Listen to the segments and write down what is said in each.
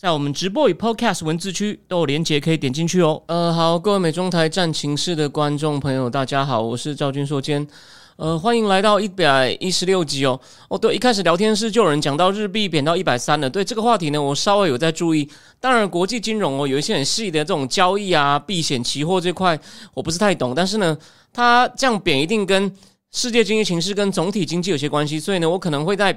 在我们直播与 Podcast 文字区都有连结，可以点进去哦。呃，好，各位美中台战情室的观众朋友，大家好，我是赵军硕坚。呃，欢迎来到一百一十六集哦。哦，对，一开始聊天室就有人讲到日币贬到一百三了。对这个话题呢，我稍微有在注意。当然，国际金融哦，有一些很细的这种交易啊、避险、期货这块，我不是太懂。但是呢，它这样贬一定跟世界经济形势跟总体经济有些关系，所以呢，我可能会在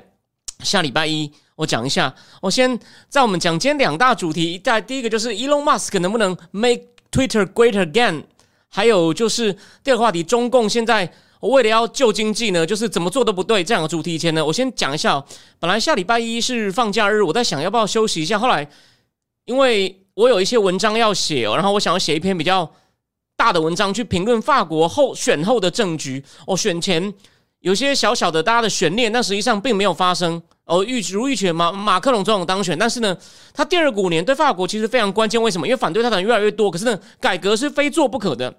下礼拜一。我讲一下，我先在我们讲今天两大主题，在第一个就是 Elon Musk 能不能 make Twitter great again，还有就是第二个话题，中共现在我为了要救经济呢，就是怎么做都不对。这两个主题前呢，我先讲一下。本来下礼拜一是放假日，我在想要不要休息一下。后来因为我有一些文章要写哦，然后我想要写一篇比较大的文章去评论法国后选后的政局。哦，选前有些小小的大家的悬念，但实际上并没有发生。哦，预如预期马马克龙总统当选，但是呢，他第二五年对法国其实非常关键。为什么？因为反对他的人越来越多。可是呢，改革是非做不可的。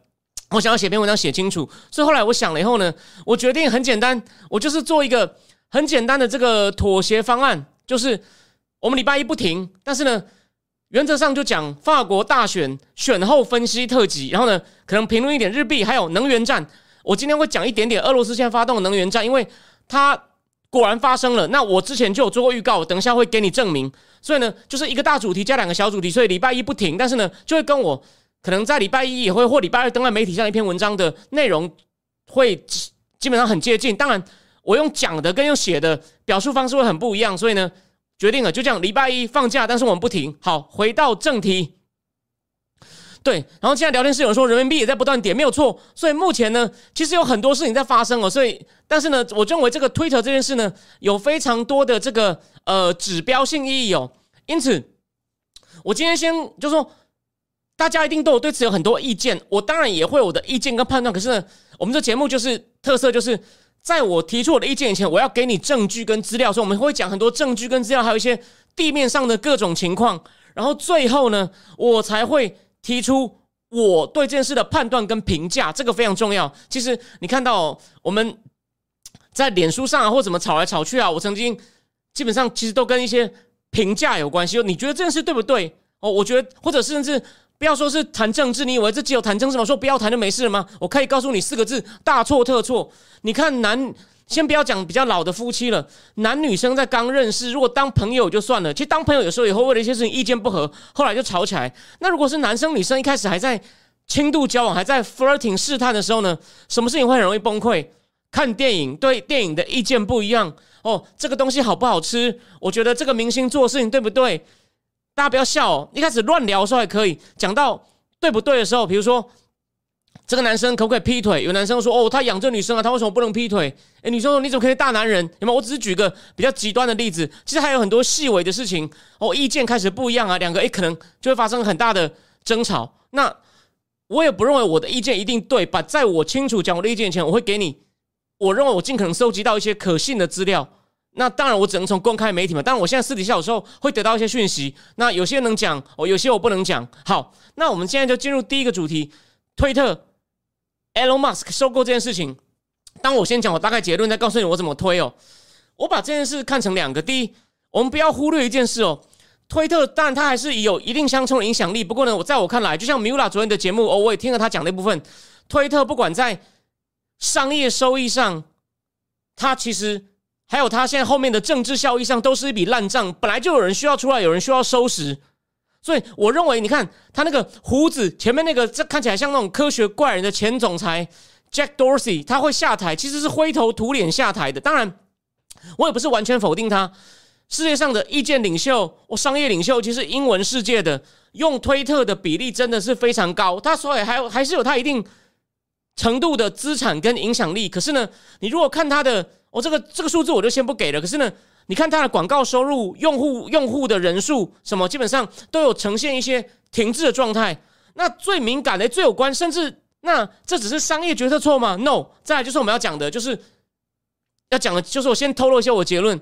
我想要写篇文章写清楚，所以后来我想了以后呢，我决定很简单，我就是做一个很简单的这个妥协方案，就是我们礼拜一不停，但是呢，原则上就讲法国大选选后分析特辑，然后呢，可能评论一点日币，还有能源战。我今天会讲一点点俄罗斯现在发动能源战，因为它。果然发生了，那我之前就有做过预告，等一下会给你证明。所以呢，就是一个大主题加两个小主题，所以礼拜一不停，但是呢，就会跟我可能在礼拜一也会或礼拜二登在媒体上一篇文章的内容会基本上很接近。当然，我用讲的跟用写的表述方式会很不一样，所以呢，决定了就这样，礼拜一放假，但是我们不停。好，回到正题。对，然后现在聊天室有人说人民币也在不断跌，没有错。所以目前呢，其实有很多事情在发生哦。所以，但是呢，我认为这个 Twitter 这件事呢，有非常多的这个呃指标性意义哦。因此，我今天先就说，大家一定都有对此有很多意见，我当然也会有我的意见跟判断。可是呢，我们这节目就是特色，就是在我提出我的意见以前，我要给你证据跟资料，所以我们会讲很多证据跟资料，还有一些地面上的各种情况。然后最后呢，我才会。提出我对这件事的判断跟评价，这个非常重要。其实你看到我们在脸书上啊，或怎么吵来吵去啊，我曾经基本上其实都跟一些评价有关系。你觉得这件事对不对？哦，我觉得，或者甚至不要说是谈政治，你以为这只有谈政治吗？说不要谈就没事了吗？我可以告诉你四个字：大错特错。你看男。先不要讲比较老的夫妻了，男女生在刚认识，如果当朋友就算了。其实当朋友有时候也会为了一些事情意见不合，后来就吵起来。那如果是男生女生一开始还在轻度交往，还在 flirting 试探的时候呢？什么事情会很容易崩溃？看电影对电影的意见不一样哦，这个东西好不好吃？我觉得这个明星做事情对不对？大家不要笑哦，一开始乱聊的时候还可以，讲到对不对的时候，比如说。这个男生可不可以劈腿？有男生说：“哦，他养这女生啊，他为什么不能劈腿？”哎，女生说：“你怎么可以大男人？”有没有？我只是举个比较极端的例子，其实还有很多细微的事情哦，意见开始不一样啊，两个哎，可能就会发生很大的争吵。那我也不认为我的意见一定对，把在我清楚讲我的意见前，我会给你，我认为我尽可能收集到一些可信的资料。那当然，我只能从公开媒体嘛。但，我现在私底下有时候会得到一些讯息，那有些能讲，哦，有些我不能讲。好，那我们现在就进入第一个主题，推特。Elon Musk 收购这件事情，当我先讲我大概结论，再告诉你我怎么推哦。我把这件事看成两个：第一，我们不要忽略一件事哦，推特当然它还是有一定相冲的影响力。不过呢，我在我看来，就像 Mula 昨天的节目哦，我也听了他讲那部分，推特不管在商业收益上，它其实还有它现在后面的政治效益上，都是一笔烂账。本来就有人需要出来，有人需要收拾。所以我认为，你看他那个胡子前面那个，这看起来像那种科学怪人的前总裁 Jack Dorsey，他会下台，其实是灰头土脸下台的。当然，我也不是完全否定他。世界上的意见领袖，我商业领袖，其实英文世界的用推特的比例真的是非常高。他所以还有还是有他一定程度的资产跟影响力。可是呢，你如果看他的，我这个这个数字我就先不给了。可是呢。你看它的广告收入、用户用户的人数什么，基本上都有呈现一些停滞的状态。那最敏感的、最有关，甚至那这只是商业决策错吗？No。再来就是我们要讲的，就是要讲的，就是我先透露一下我结论。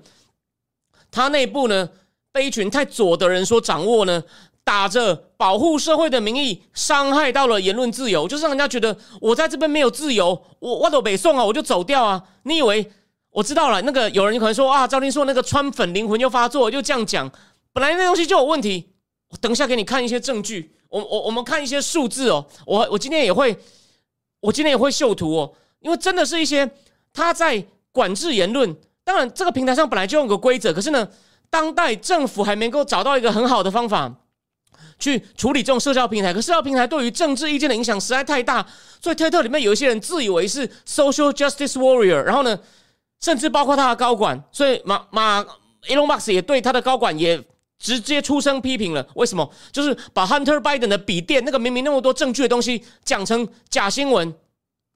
他内部呢被一群太左的人所掌握呢，打着保护社会的名义，伤害到了言论自由，就是让人家觉得我在这边没有自由，我我都北宋啊，我就走掉啊。你以为我知道了？那个有人可能说啊，赵天硕那个川粉灵魂又发作，就这样讲，本来那东西就有问题。我等一下给你看一些证据，我我我们看一些数字哦。我我今天也会，我今天也会秀图哦，因为真的是一些他在管制言论。当然，这个平台上本来就有个规则，可是呢，当代政府还没够找到一个很好的方法去处理这种社交平台。可社交平台对于政治意见的影响实在太大，所以推特里面有一些人自以为是 social justice warrior，然后呢，甚至包括他的高管，所以马马 Elon Musk 也对他的高管也。直接出声批评了，为什么？就是把 Hunter Biden 的笔电那个明明那么多证据的东西讲成假新闻，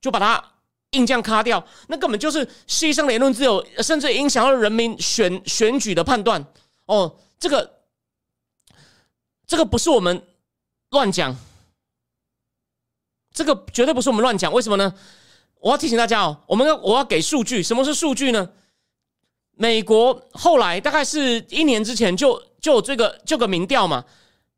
就把它硬这样卡掉，那根本就是牺牲言论自由，甚至影响到人民选选举的判断。哦，这个这个不是我们乱讲，这个绝对不是我们乱讲。为什么呢？我要提醒大家哦，我们要我要给数据。什么是数据呢？美国后来大概是一年之前就。就这个就个民调嘛，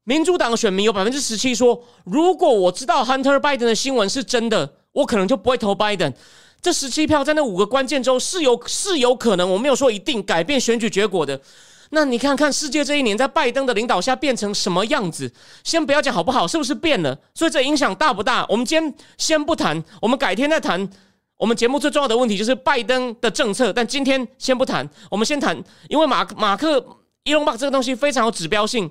民主党的选民有百分之十七说，如果我知道 Hunter Biden 的新闻是真的，我可能就不会投 Biden。这十七票在那五个关键州是有是有可能，我没有说一定改变选举结果的。那你看看世界这一年在拜登的领导下变成什么样子？先不要讲好不好，是不是变了？所以这影响大不大？我们今天先不谈，我们改天再谈。我们节目最重要的问题就是拜登的政策，但今天先不谈，我们先谈，因为马马克。伊隆马这个东西非常有指标性，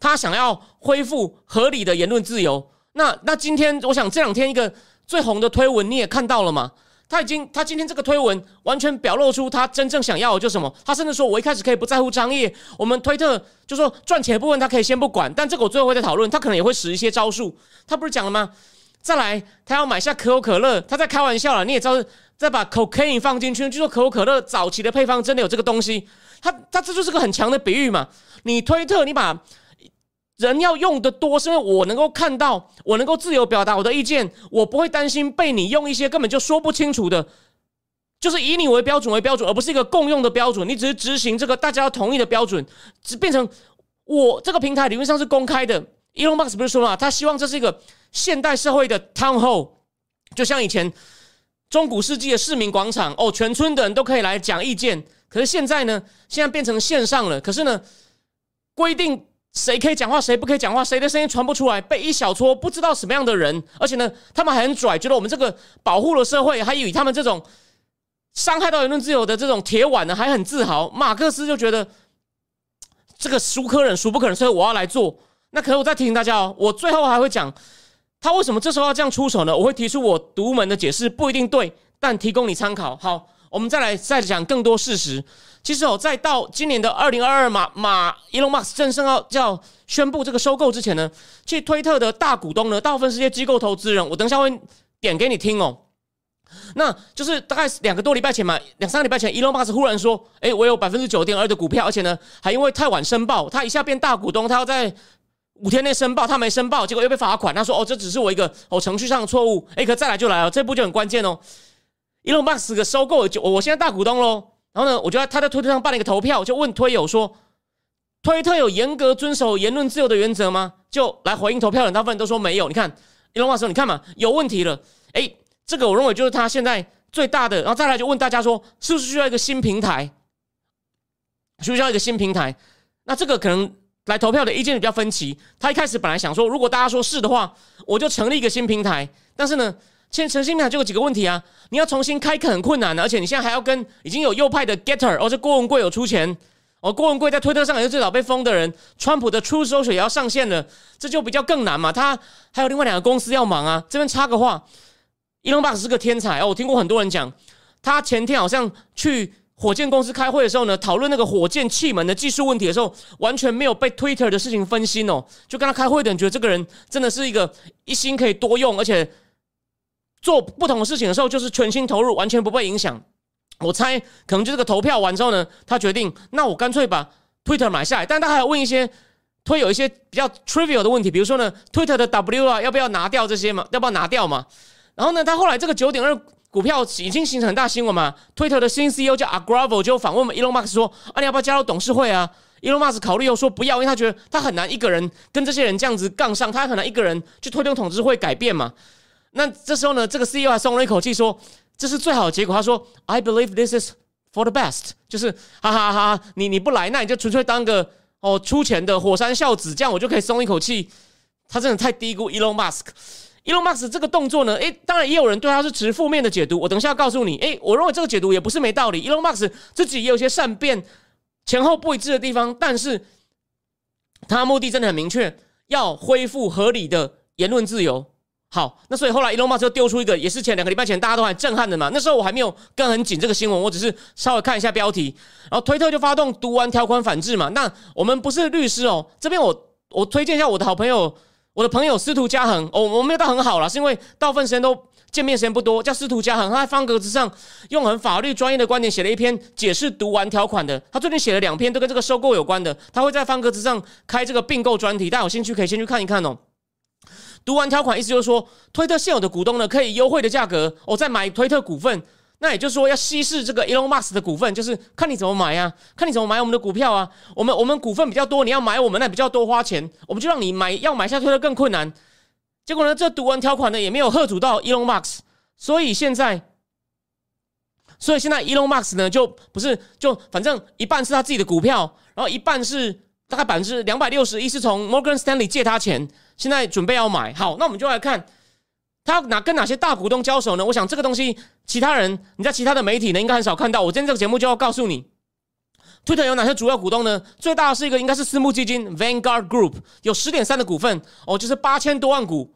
他想要恢复合理的言论自由。那那今天，我想这两天一个最红的推文你也看到了吗？他已经他今天这个推文完全表露出他真正想要的就什么？他甚至说我一开始可以不在乎张掖，我们推特就说赚钱的部分他可以先不管，但这个我最后会再讨论。他可能也会使一些招数。他不是讲了吗？再来，他要买下可口可乐，他在开玩笑了。你也知道，再把 cocaine 放进去，据说可口可乐早期的配方真的有这个东西。他他这就是个很强的比喻嘛？你推特，你把人要用的多，是因为我能够看到，我能够自由表达我的意见，我不会担心被你用一些根本就说不清楚的，就是以你为标准为标准，而不是一个共用的标准。你只是执行这个大家要同意的标准，只变成我这个平台理论上是公开的。Elon Musk 不是说了，他希望这是一个现代社会的 town hall，就像以前中古世纪的市民广场哦，全村的人都可以来讲意见。可是现在呢？现在变成线上了。可是呢，规定谁可以讲话，谁不可以讲话，谁的声音传不出来，被一小撮不知道什么样的人，而且呢，他们还很拽，觉得我们这个保护了社会，还以他们这种伤害到言论自由的这种铁腕呢，还很自豪。马克思就觉得这个孰可忍孰不可忍，所以我要来做。那可是我再提醒大家哦，我最后还会讲他为什么这时候要这样出手呢？我会提出我独门的解释，不一定对，但提供你参考。好。我们再来再讲更多事实。其实哦，在到今年的二零二二马马 Elon Musk 正式要叫宣布这个收购之前呢，去推特的大股东呢，大部分是些机构投资人。我等下会点给你听哦。那就是大概两个多礼拜前嘛，两三个礼拜前，Elon Musk 忽然说：“哎，我有百分之九点二的股票，而且呢，还因为太晚申报，他一下变大股东，他要在五天内申报，他没申报，结果又被罚款。他说：‘哦，这只是我一个哦程序上的错误。’哎，可再来就来了，这步就很关键哦。” Elon Musk 的收购就我现在大股东喽，然后呢，我就在他在推特上办了一个投票，就问推友说，推特有严格遵守言论自由的原则吗？就来回应投票的大部分都说没有。你看 Elon Musk，你看嘛，有问题了。哎，这个我认为就是他现在最大的。然后再来就问大家说，是不是需要一个新平台？需不需要一个新平台？那这个可能来投票的意见比较分歧。他一开始本来想说，如果大家说是的话，我就成立一个新平台。但是呢？现在诚信平台就有几个问题啊！你要重新开垦很困难的，而且你现在还要跟已经有右派的 Getter，哦，这郭文贵有出钱哦，郭文贵在推特上也是最早被封的人。川普的 True Social 也要上线了，这就比较更难嘛。他还有另外两个公司要忙啊。这边插个话，Elon Musk 是个天才哦，我听过很多人讲，他前天好像去火箭公司开会的时候呢，讨论那个火箭气门的技术问题的时候，完全没有被 Twitter 的事情分心哦。就跟他开会的人觉得这个人真的是一个一心可以多用，而且。做不同的事情的时候，就是全心投入，完全不被影响。我猜可能就这个投票完之后呢，他决定，那我干脆把 Twitter 买下来。但他还要问一些推有一些比较 trivial 的问题，比如说呢，Twitter 的 W 啊，要不要拿掉这些嘛？要不要拿掉嘛？然后呢，他后来这个九点二股票已经形成很大新闻嘛？Twitter 的新 CEO 叫 Agravo 就访问我们 Elon Musk 说：“啊，你要不要加入董事会啊？”Elon Musk 考虑又说不要，因为他觉得他很难一个人跟这些人这样子杠上，他很难一个人去推动董事会改变嘛。那这时候呢，这个 CEO 还松了一口气说：“这是最好的结果。”他说：“I believe this is for the best。”就是哈哈哈，你你不来，那你就纯粹当个哦出钱的火山孝子，这样我就可以松一口气。他真的太低估 Elon Musk。Elon Musk 这个动作呢，诶，当然也有人对他是持负面的解读。我等一下告诉你，诶，我认为这个解读也不是没道理。Elon Musk 自己也有些善变、前后不一致的地方，但是他目的真的很明确，要恢复合理的言论自由。好，那所以后来 Elon Musk 就丢出一个，也是前两个礼拜前大家都很震撼的嘛。那时候我还没有跟很紧这个新闻，我只是稍微看一下标题，然后推特就发动读完条款反制嘛。那我们不是律师哦，这边我我推荐一下我的好朋友。我的朋友司徒嘉恒，哦，我没有到很好了，是因为大部分时间都见面时间不多。叫司徒嘉恒，他在方格子上用很法律专业的观点写了一篇解释读完条款的。他最近写了两篇，都跟这个收购有关的。他会在方格子上开这个并购专题，大家有兴趣可以先去看一看哦。读完条款意思就是说，推特现有的股东呢可以优惠的价格，哦，再买推特股份。那也就是说，要稀释这个 Elon Musk 的股份，就是看你怎么买呀，看你怎么买我们的股票啊。我们我们股份比较多，你要买我们那比较多花钱，我们就让你买，要买下推的更困难。结果呢，这读完条款呢也没有喝阻到 Elon Musk，所以现在，所以现在 Elon Musk 呢就不是就反正一半是他自己的股票，然后一半是大概百分之两百六十一是从 Morgan Stanley 借他钱，现在准备要买。好，那我们就来看。他哪跟哪些大股东交手呢？我想这个东西，其他人你在其他的媒体呢，应该很少看到。我今天这个节目就要告诉你，Twitter 有哪些主要股东呢？最大的是一个应该是私募基金 Vanguard Group，有十点三的股份哦，就是八千多万股。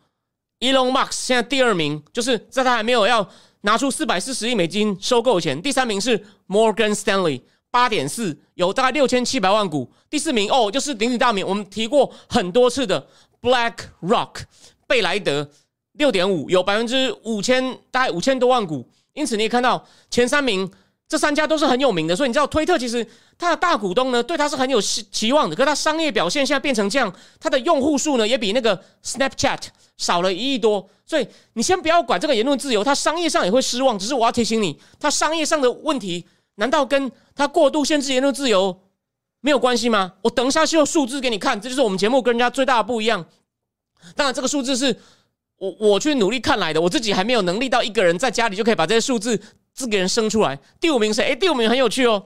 Elon Musk 现在第二名，就是在他还没有要拿出四百四十亿美金收购前，第三名是 Morgan Stanley，八点四，有大概六千七百万股。第四名哦，就是鼎鼎大名，我们提过很多次的 Black Rock，贝莱德。六点五有百分之五千，大概五千多万股，因此你也看到前三名这三家都是很有名的，所以你知道推特其实它的大股东呢对它是很有期期望的，可它商业表现现在变成这样，它的用户数呢也比那个 Snapchat 少了一亿多，所以你先不要管这个言论自由，它商业上也会失望。只是我要提醒你，它商业上的问题难道跟他过度限制言论自由没有关系吗？我等一下是用数字给你看，这就是我们节目跟人家最大的不一样。当然，这个数字是。我我去努力看来的，我自己还没有能力到一个人在家里就可以把这些数字自给人生出来。第五名是哎，第五名很有趣哦，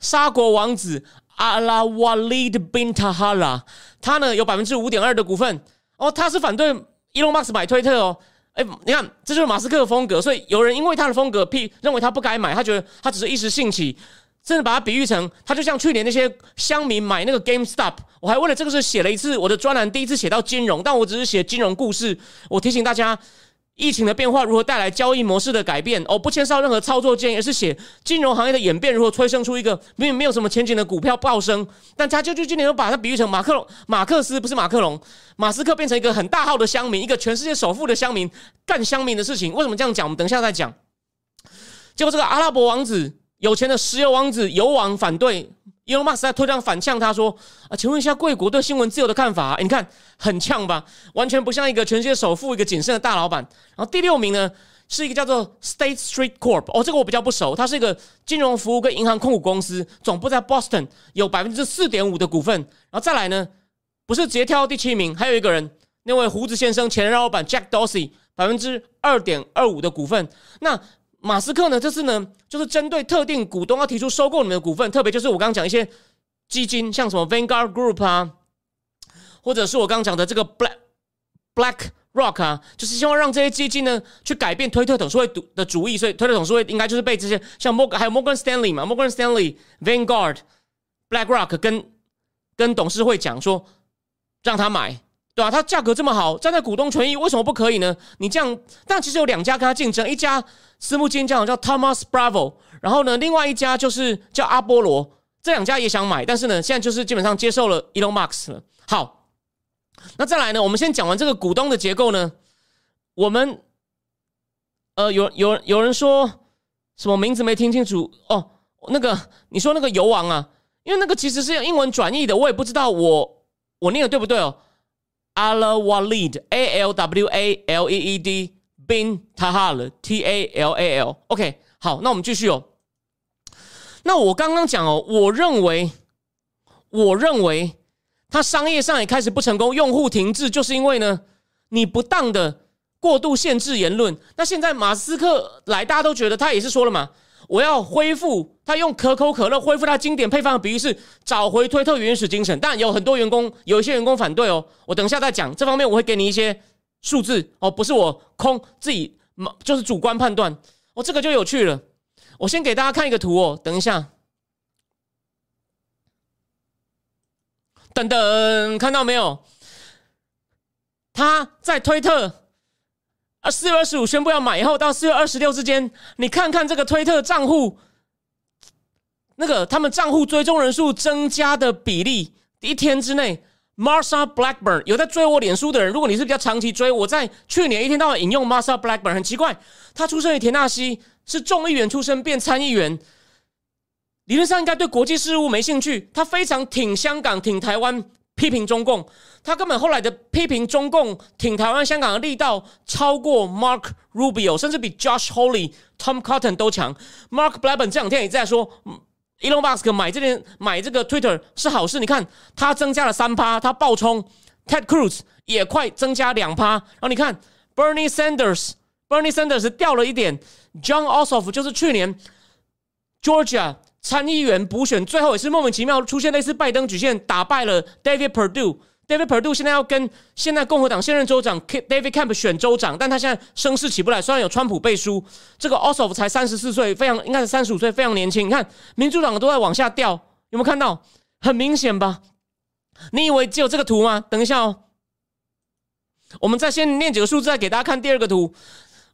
沙国王子阿拉瓦利的宾塔哈拉他呢有百分之五点二的股份哦，他是反对 Elon Musk 买推特哦。哎，你看这就是马斯克的风格，所以有人因为他的风格，批认为他不该买，他觉得他只是一时兴起。甚至把它比喻成，他就像去年那些乡民买那个 GameStop，我还为了这个事写了一次我的专栏，第一次写到金融，但我只是写金融故事。我提醒大家，疫情的变化如何带来交易模式的改变，哦，不牵涉到任何操作建议，而是写金融行业的演变如何催生出一个明明没有什么前景的股票暴升。但他就就今年又把它比喻成马克龙、马克思不是马克龙，马斯克变成一个很大号的乡民，一个全世界首富的乡民干乡民的事情。为什么这样讲？我们等一下再讲。结果这个阿拉伯王子。有钱的石油王子油王反对，Elon Musk 在推上反呛他说：“啊，请问一下贵国对新闻自由的看法？你看很呛吧，完全不像一个全世界首富、一个谨慎的大老板。”然后第六名呢是一个叫做 State Street Corp，哦，这个我比较不熟，它是一个金融服务跟银行控股公司，总部在 Boston，有百分之四点五的股份。然后再来呢，不是直接跳到第七名，还有一个人，那位胡子先生前老板 Jack Dorsey，百分之二点二五的股份。那马斯克呢？这次呢，就是针对特定股东要提出收购你们的股份，特别就是我刚刚讲一些基金，像什么 Vanguard Group 啊，或者是我刚刚讲的这个 Black Black Rock 啊，就是希望让这些基金呢去改变推特董事会的主意，所以推特董事会应该就是被这些像 Morgan 还有 Morgan Stanley 嘛，Morgan Stanley、Vanguard、Black Rock 跟跟董事会讲说让他买。对吧？它价格这么好，站在股东权益，为什么不可以呢？你这样，但其实有两家跟他竞争，一家私募基金叫 Thomas Bravo，然后呢，另外一家就是叫阿波罗，这两家也想买，但是呢，现在就是基本上接受了 Elon Musk 了。好，那再来呢，我们先讲完这个股东的结构呢，我们呃，有有有人说什么名字没听清楚哦？那个你说那个油王啊，因为那个其实是用英文转译的，我也不知道我。我念的对不对哦？Al Walid，A L W A L E E D bin Tahal，T A L A L。OK，好，那我们继续哦。那我刚刚讲哦，我认为，我认为他商业上也开始不成功，用户停滞，就是因为呢，你不当的过度限制言论。那现在马斯克来，大家都觉得他也是说了嘛。我要恢复他用可口可乐恢复他经典配方的比喻是找回推特原始精神，但有很多员工有一些员工反对哦。我等一下再讲这方面，我会给你一些数字哦，不是我空自己就是主观判断哦，这个就有趣了。我先给大家看一个图哦，等一下，等等，看到没有？他在推特。啊四月二十五宣布要买以后，到四月二十六之间，你看看这个推特账户，那个他们账户追踪人数增加的比例，一天之内，Marsha Blackburn 有在追我脸书的人，如果你是比较长期追，我在去年一天到晚引用 Marsha Blackburn，很奇怪，他出生于田纳西，是众议员出身变参议员，理论上应该对国际事务没兴趣，他非常挺香港，挺台湾。批评中共，他根本后来的批评中共、挺台湾、香港的力道超过 Mark Rubio，甚至比 Josh Hawley、Tom Cotton 都强。Mark Blackburn 这两天也在说，Elon Musk 买这件买这个 Twitter 是好事。你看，他增加了三趴，他爆冲；Ted Cruz 也快增加两趴。然后你看，Bernie Sanders，Bernie Sanders 掉了一点；John Ossoff 就是去年 Georgia。参议员补选最后也是莫名其妙出现类似拜登举线打败了 David Perdue。David Perdue 现在要跟现在共和党现任州长 David Camp 选州长，但他现在声势起不来。虽然有川普背书，这个 Ossoff 才三十四岁，非常应该是三十五岁，非常年轻。你看民主党都在往下掉，有没有看到？很明显吧？你以为只有这个图吗？等一下哦，我们再先念几个数字，再给大家看第二个图。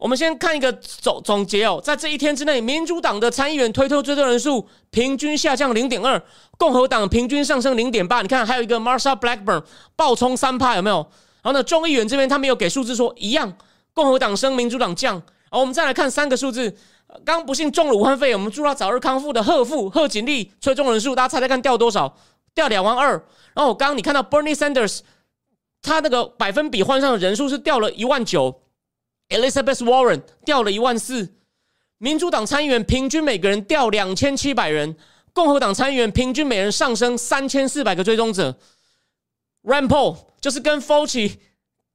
我们先看一个总总结哦，在这一天之内，民主党的参议员推特追踪人数平均下降零点二，共和党平均上升零点八。你看，还有一个 Marsha Blackburn 爆冲三趴，有没有？然后呢，众议员这边他们有给数字说一样，共和党升，民主党降。好，我们再来看三个数字，刚不幸中了武汉肺炎，我们祝他早日康复的贺富贺锦丽追踪人数，大家猜猜看掉多少？掉两万二。然后我刚刚你看到 Bernie Sanders，他那个百分比换上的人数是掉了一万九。Elizabeth Warren 掉了一万四，民主党参议员平均每个人掉两千七百人，共和党参议员平均每人上升三千四百个追踪者。Rand Paul 就是跟 Fauci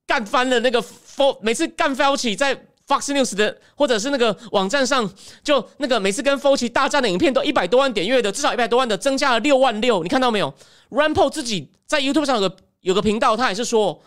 干翻了那个 f o 每次干 Fauci 在 Fox News 的或者是那个网站上，就那个每次跟 Fauci 大战的影片都一百多万点阅的，至少一百多万的，增加了六万六。你看到没有？Rand Paul 自己在 YouTube 上有个有个频道，他也是说。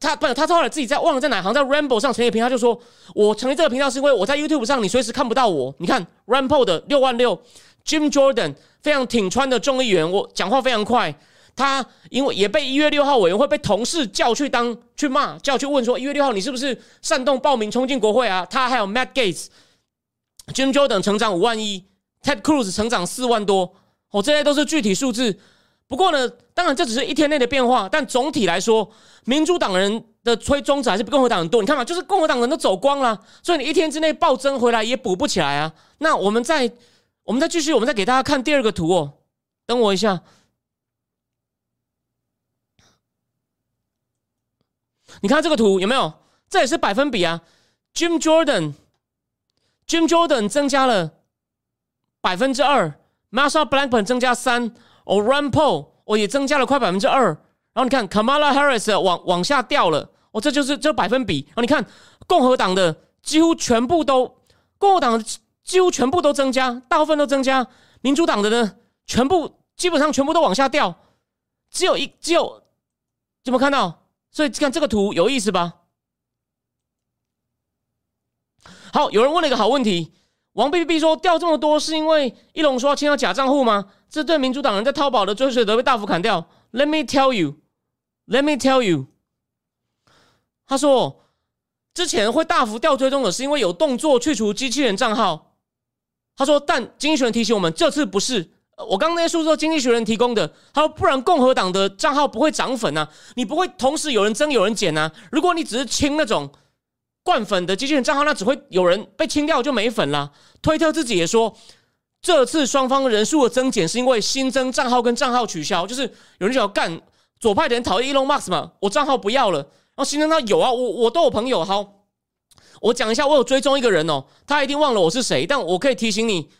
他不，他后来自己在忘了在哪行，在 Rainbow 上成立频道，就说我成立这个频道是因为我在 YouTube 上，你随时看不到我。你看 Rainbow 的六万六，Jim Jordan 非常挺川的众议员，我讲话非常快。他因为也被一月六号委员会被同事叫去当去骂，叫去问说一月六号你是不是煽动暴民冲进国会啊？他还有 Matt Gates，Jim Jordan 成长五万一，Ted Cruz 成长四万多，哦，这些都是具体数字。不过呢，当然这只是一天内的变化，但总体来说，民主党人的吹中子还是比共和党人多。你看嘛，就是共和党人都走光了，所以你一天之内暴增回来也补不起来啊。那我们再，我们再继续，我们再给大家看第二个图哦。等我一下，你看这个图有没有？这也是百分比啊。Jim Jordan，Jim Jordan 增加了百分之二，Marsha Blackburn 增加三。哦，Rand Paul 哦也增加了快百分之二，然后你看 Kamala Harris 往往下掉了，哦，这就是这百分比。然后你看共和党的几乎全部都，共和党的几乎全部都增加，大部分都增加。民主党的呢，全部基本上全部都往下掉，只有一只有，有没有看到？所以看这个图有意思吧？好，有人问了一个好问题，王 B B 说掉这么多是因为一龙说要清掉假账户吗？这对民主党人在淘宝的追随者被大幅砍掉。Let me tell you, Let me tell you。他说，之前会大幅掉追踪的是因为有动作去除机器人账号。他说，但经济学人提醒我们，这次不是。我刚刚那些数字经济学人提供的。他说，不然共和党的账号不会涨粉啊，你不会同时有人增有人减啊。如果你只是清那种灌粉的机器人账号，那只会有人被清掉就没粉了。推特自己也说。这次双方人数的增减是因为新增账号跟账号取消，就是有人想要干左派的人讨厌 Elon Musk 嘛？我账号不要了。然后新增他有啊，我我都有朋友。好，我讲一下，我有追踪一个人哦，他一定忘了我是谁，但我可以提醒你，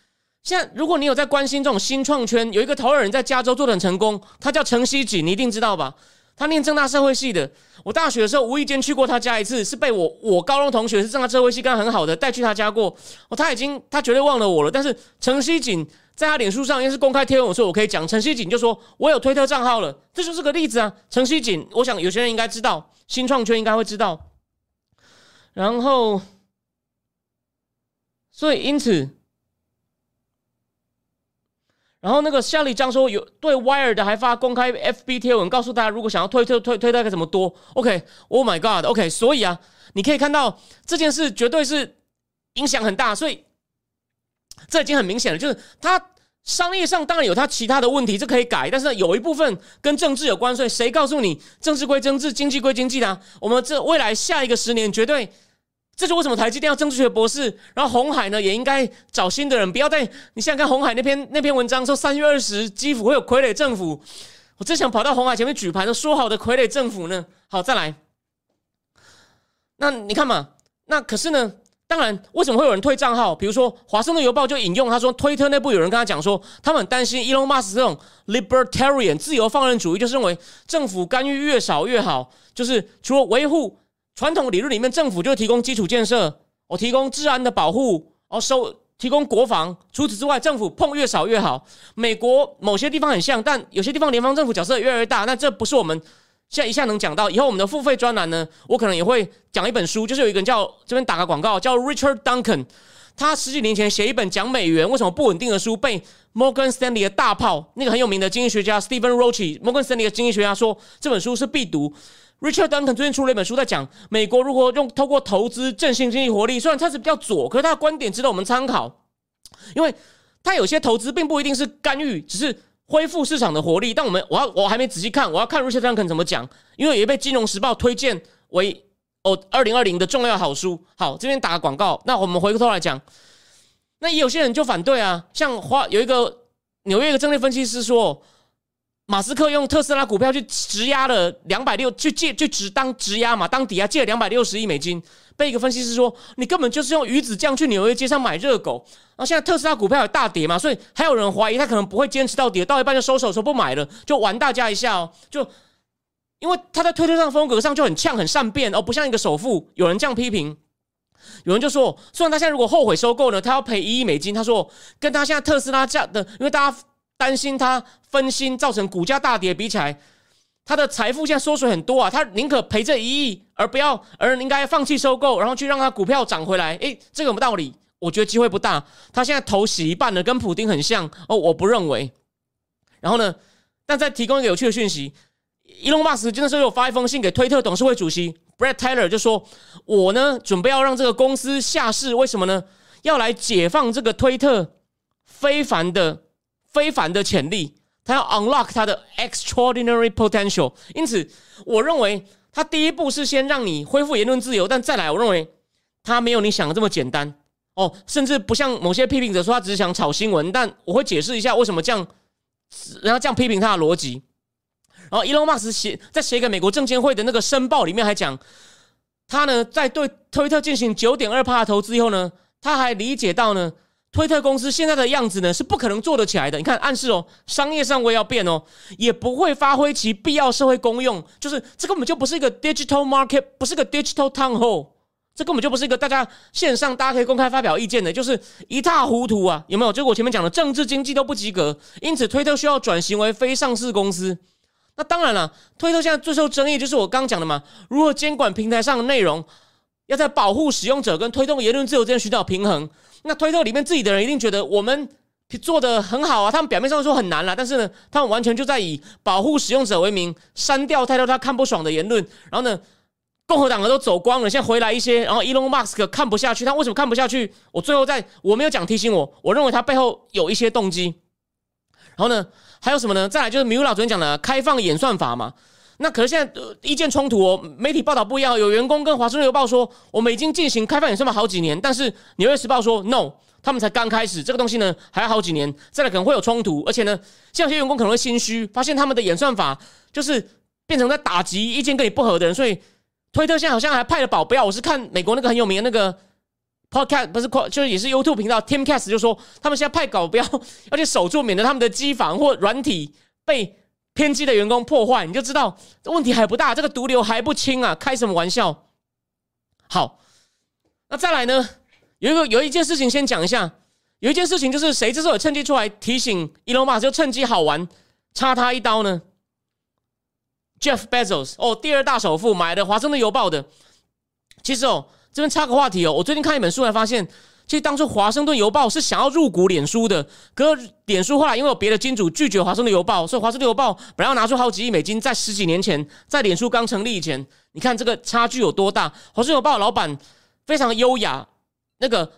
现在如果你有在关心这种新创圈，有一个投资人在加州做的很成功，他叫陈希锦，你一定知道吧？他念正大社会系的，我大学的时候无意间去过他家一次，是被我我高中同学是正大社会系，跟他很好的带去他家过。哦，他已经他绝对忘了我了。但是陈希锦在他脸书上也是公开贴文，我说我可以讲。陈希锦就说我有推特账号了，这就是个例子啊。陈希锦，我想有些人应该知道，新创圈应该会知道。然后，所以因此。然后那个夏立江说有对 Wire 的还发公开 FB 贴文，告诉大家如果想要推推推推大概怎么多。OK，Oh my God，OK，所以啊，你可以看到这件事绝对是影响很大，所以这已经很明显了，就是他商业上当然有他其他的问题，这可以改，但是有一部分跟政治有关，所以谁告诉你政治归政治，经济归经济的？我们这未来下一个十年绝对。这是为什么台积电要政治学博士？然后红海呢也应该找新的人，不要再你现在看红海那篇那篇文章说三月二十基辅会有傀儡政府，我真想跑到红海前面举牌都说好的傀儡政府呢。好，再来。那你看嘛，那可是呢，当然为什么会有人退账号？比如说华盛顿邮报就引用他说，推特内部有人跟他讲说，他们很担心 Elon Musk 这种 libertarian 自由放任主义，就是认为政府干预越少越好，就是除了维护。传统理论里面，政府就提供基础建设，我提供治安的保护，哦收提供国防。除此之外，政府碰越少越好。美国某些地方很像，但有些地方联邦政府角色越来越大。那这不是我们现在一下能讲到。以后我们的付费专栏呢，我可能也会讲一本书，就是有一个人叫这边打个广告，叫 Richard Duncan。他十几年前写一本讲美元为什么不稳定的书，被 Morgan Stanley 的大炮那个很有名的经济学家 Stephen Roach，Morgan Stanley 的经济学家说这本书是必读。Richard Duncan 最近出了一本书，在讲美国如何用透过投资振兴经济活力。虽然他是比较左，可是他的观点值得我们参考，因为他有些投资并不一定是干预，只是恢复市场的活力。但我们我要我还没仔细看，我要看 Richard Duncan 怎么讲，因为也被《金融时报》推荐为哦二零二零的重要好书。好，这边打个广告。那我们回过头来讲，那有些人就反对啊，像花有一个纽约一个政治分析师说。马斯克用特斯拉股票去质押了两百六，去借，去直当质押嘛，当抵押借了两百六十亿美金。被一个分析师说，你根本就是用鱼子酱去纽约街上买热狗。然后现在特斯拉股票有大跌嘛，所以还有人怀疑他可能不会坚持到底，到一半就收手说不买了，就玩大家一下哦。就因为他在推特上风格上就很呛、很善变，而不像一个首富。有人这样批评，有人就说，虽然他现在如果后悔收购呢，他要赔一亿美金。他说，跟他现在特斯拉价的，因为大家。担心他分心造成股价大跌，比起来，他的财富现在缩水很多啊！他宁可赔这一亿，而不要，而应该放弃收购，然后去让他股票涨回来。诶，这个有道理？我觉得机会不大。他现在头洗一半了，跟普丁很像哦。我不认为。然后呢？但再提供一个有趣的讯息，伊隆马斯真的是有发一封信给推特董事会主席 Brad Taylor，就说：“我呢，准备要让这个公司下市，为什么呢？要来解放这个推特非凡的。”非凡的潜力，他要 unlock 他的 extraordinary potential。因此，我认为他第一步是先让你恢复言论自由，但再来，我认为他没有你想的这么简单哦，甚至不像某些批评者说他只是想炒新闻。但我会解释一下为什么这样，然后这样批评他的逻辑。然后，Elon Musk 写在写给美国证监会的那个申报里面还讲，他呢在对推特进行九点二帕的投资以后呢，他还理解到呢。推特公司现在的样子呢，是不可能做得起来的。你看，暗示哦，商业上我也要变哦，也不会发挥其必要社会功用。就是这根本就不是一个 digital market，不是个 digital town hall，这根本就不是一个大家线上大家可以公开发表意见的，就是一塌糊涂啊！有没有？就我前面讲的政治经济都不及格，因此推特需要转型为非上市公司。那当然了，推特现在最受争议就是我刚讲的嘛，如何监管平台上的内容，要在保护使用者跟推动言论自由之间寻找平衡。那推特里面自己的人一定觉得我们做的很好啊，他们表面上说很难了，但是呢，他们完全就在以保护使用者为名，删掉太多他看不爽的言论。然后呢，共和党的都走光了，现在回来一些。然后 Elon Musk 看不下去，他为什么看不下去？我最后在我没有讲提醒我，我认为他背后有一些动机。然后呢，还有什么呢？再来就是米乌老昨天讲的开放演算法嘛。那可是现在意见冲突哦，媒体报道不一样。有员工跟华盛顿邮报说，我们已经进行开放演算法好几年，但是纽约时报说 no，他们才刚开始，这个东西呢还要好几年，再来可能会有冲突。而且呢，像有些员工可能会心虚，发现他们的演算法就是变成在打击意见跟你不合的人，所以推特现在好像还派了保镖。我是看美国那个很有名的那个 podcast，不是就是也是 YouTube 频道 Timcast 就说，他们现在派保镖要去守住，免得他们的机房或软体被天机的员工破坏。你就知道这问题还不大，这个毒瘤还不轻啊！开什么玩笑？好，那再来呢？有一个有一件事情先讲一下，有一件事情就是谁这时候趁机出来提醒 Elon Musk 就趁机好玩，插他一刀呢？Jeff Bezos 哦，第二大首富买的《华盛顿邮报》的。其实哦，这边插个话题哦，我最近看一本书才发现，其实当初《华盛顿邮报》是想要入股脸书的，可是脸书后来因为有别的金主拒绝《华盛顿邮报》，所以《华盛顿邮报》本来要拿出好几亿美金，在十几年前，在脸书刚成立以前，你看这个差距有多大？《华盛顿邮报》老板非常优雅，那个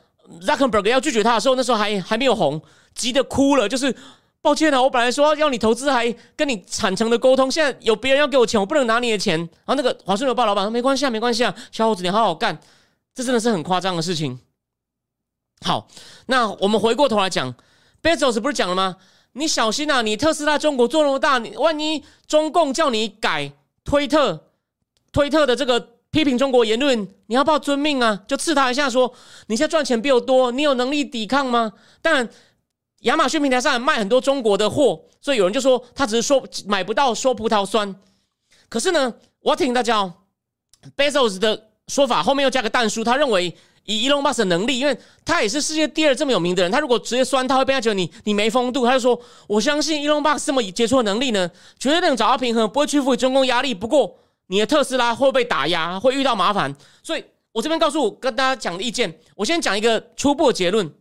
Zuckerberg 要拒绝他的时候，那时候还还没有红，急得哭了，就是。抱歉啊，我本来说要你投资，还跟你坦诚的沟通。现在有别人要给我钱，我不能拿你的钱。然后那个华盛顿邮报老板说：“没关系啊，没关系啊，小伙子，你好好干。”这真的是很夸张的事情。好，那我们回过头来讲，Bezos 不是讲了吗？你小心啊，你特斯拉中国做那么大，你万一中共叫你改推特，推特的这个批评中国言论，你要不要遵命啊？就刺他一下，说你现在赚钱比我多，你有能力抵抗吗？当然。亚马逊平台上卖很多中国的货，所以有人就说他只是说买不到说葡萄酸。可是呢，我要提醒大家哦，Bezos 的说法后面又加个蛋书，他认为以 Elon Musk 的能力，因为他也是世界第二这么有名的人，他如果直接酸，他会被他觉得你你没风度。他就说，我相信 Elon Musk 这么杰出的能力呢，绝对能找到平衡，不会屈服于中共压力。不过你的特斯拉会被打压，会遇到麻烦。所以我这边告诉跟大家讲的意见，我先讲一个初步的结论。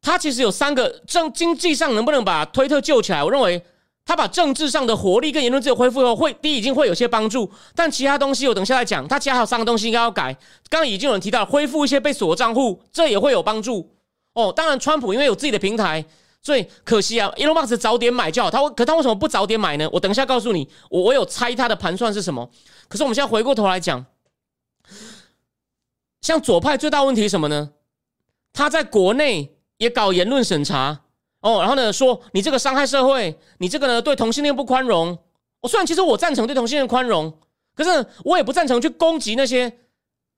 他其实有三个政经济上能不能把推特救起来？我认为他把政治上的活力跟言论自由恢复后，会第一已经会有些帮助。但其他东西我等下来讲，他其他还有三个东西应该要改。刚刚已经有人提到恢复一些被锁的账户，这也会有帮助哦。当然，川普因为有自己的平台，所以可惜啊，Elon Musk 早点买就好。他可他为什么不早点买呢？我等一下告诉你，我我有猜他的盘算是什么。可是我们现在回过头来讲，像左派最大问题是什么呢？他在国内。也搞言论审查哦，然后呢说你这个伤害社会，你这个呢对同性恋不宽容。我虽然其实我赞成对同性恋宽容，可是我也不赞成去攻击那些，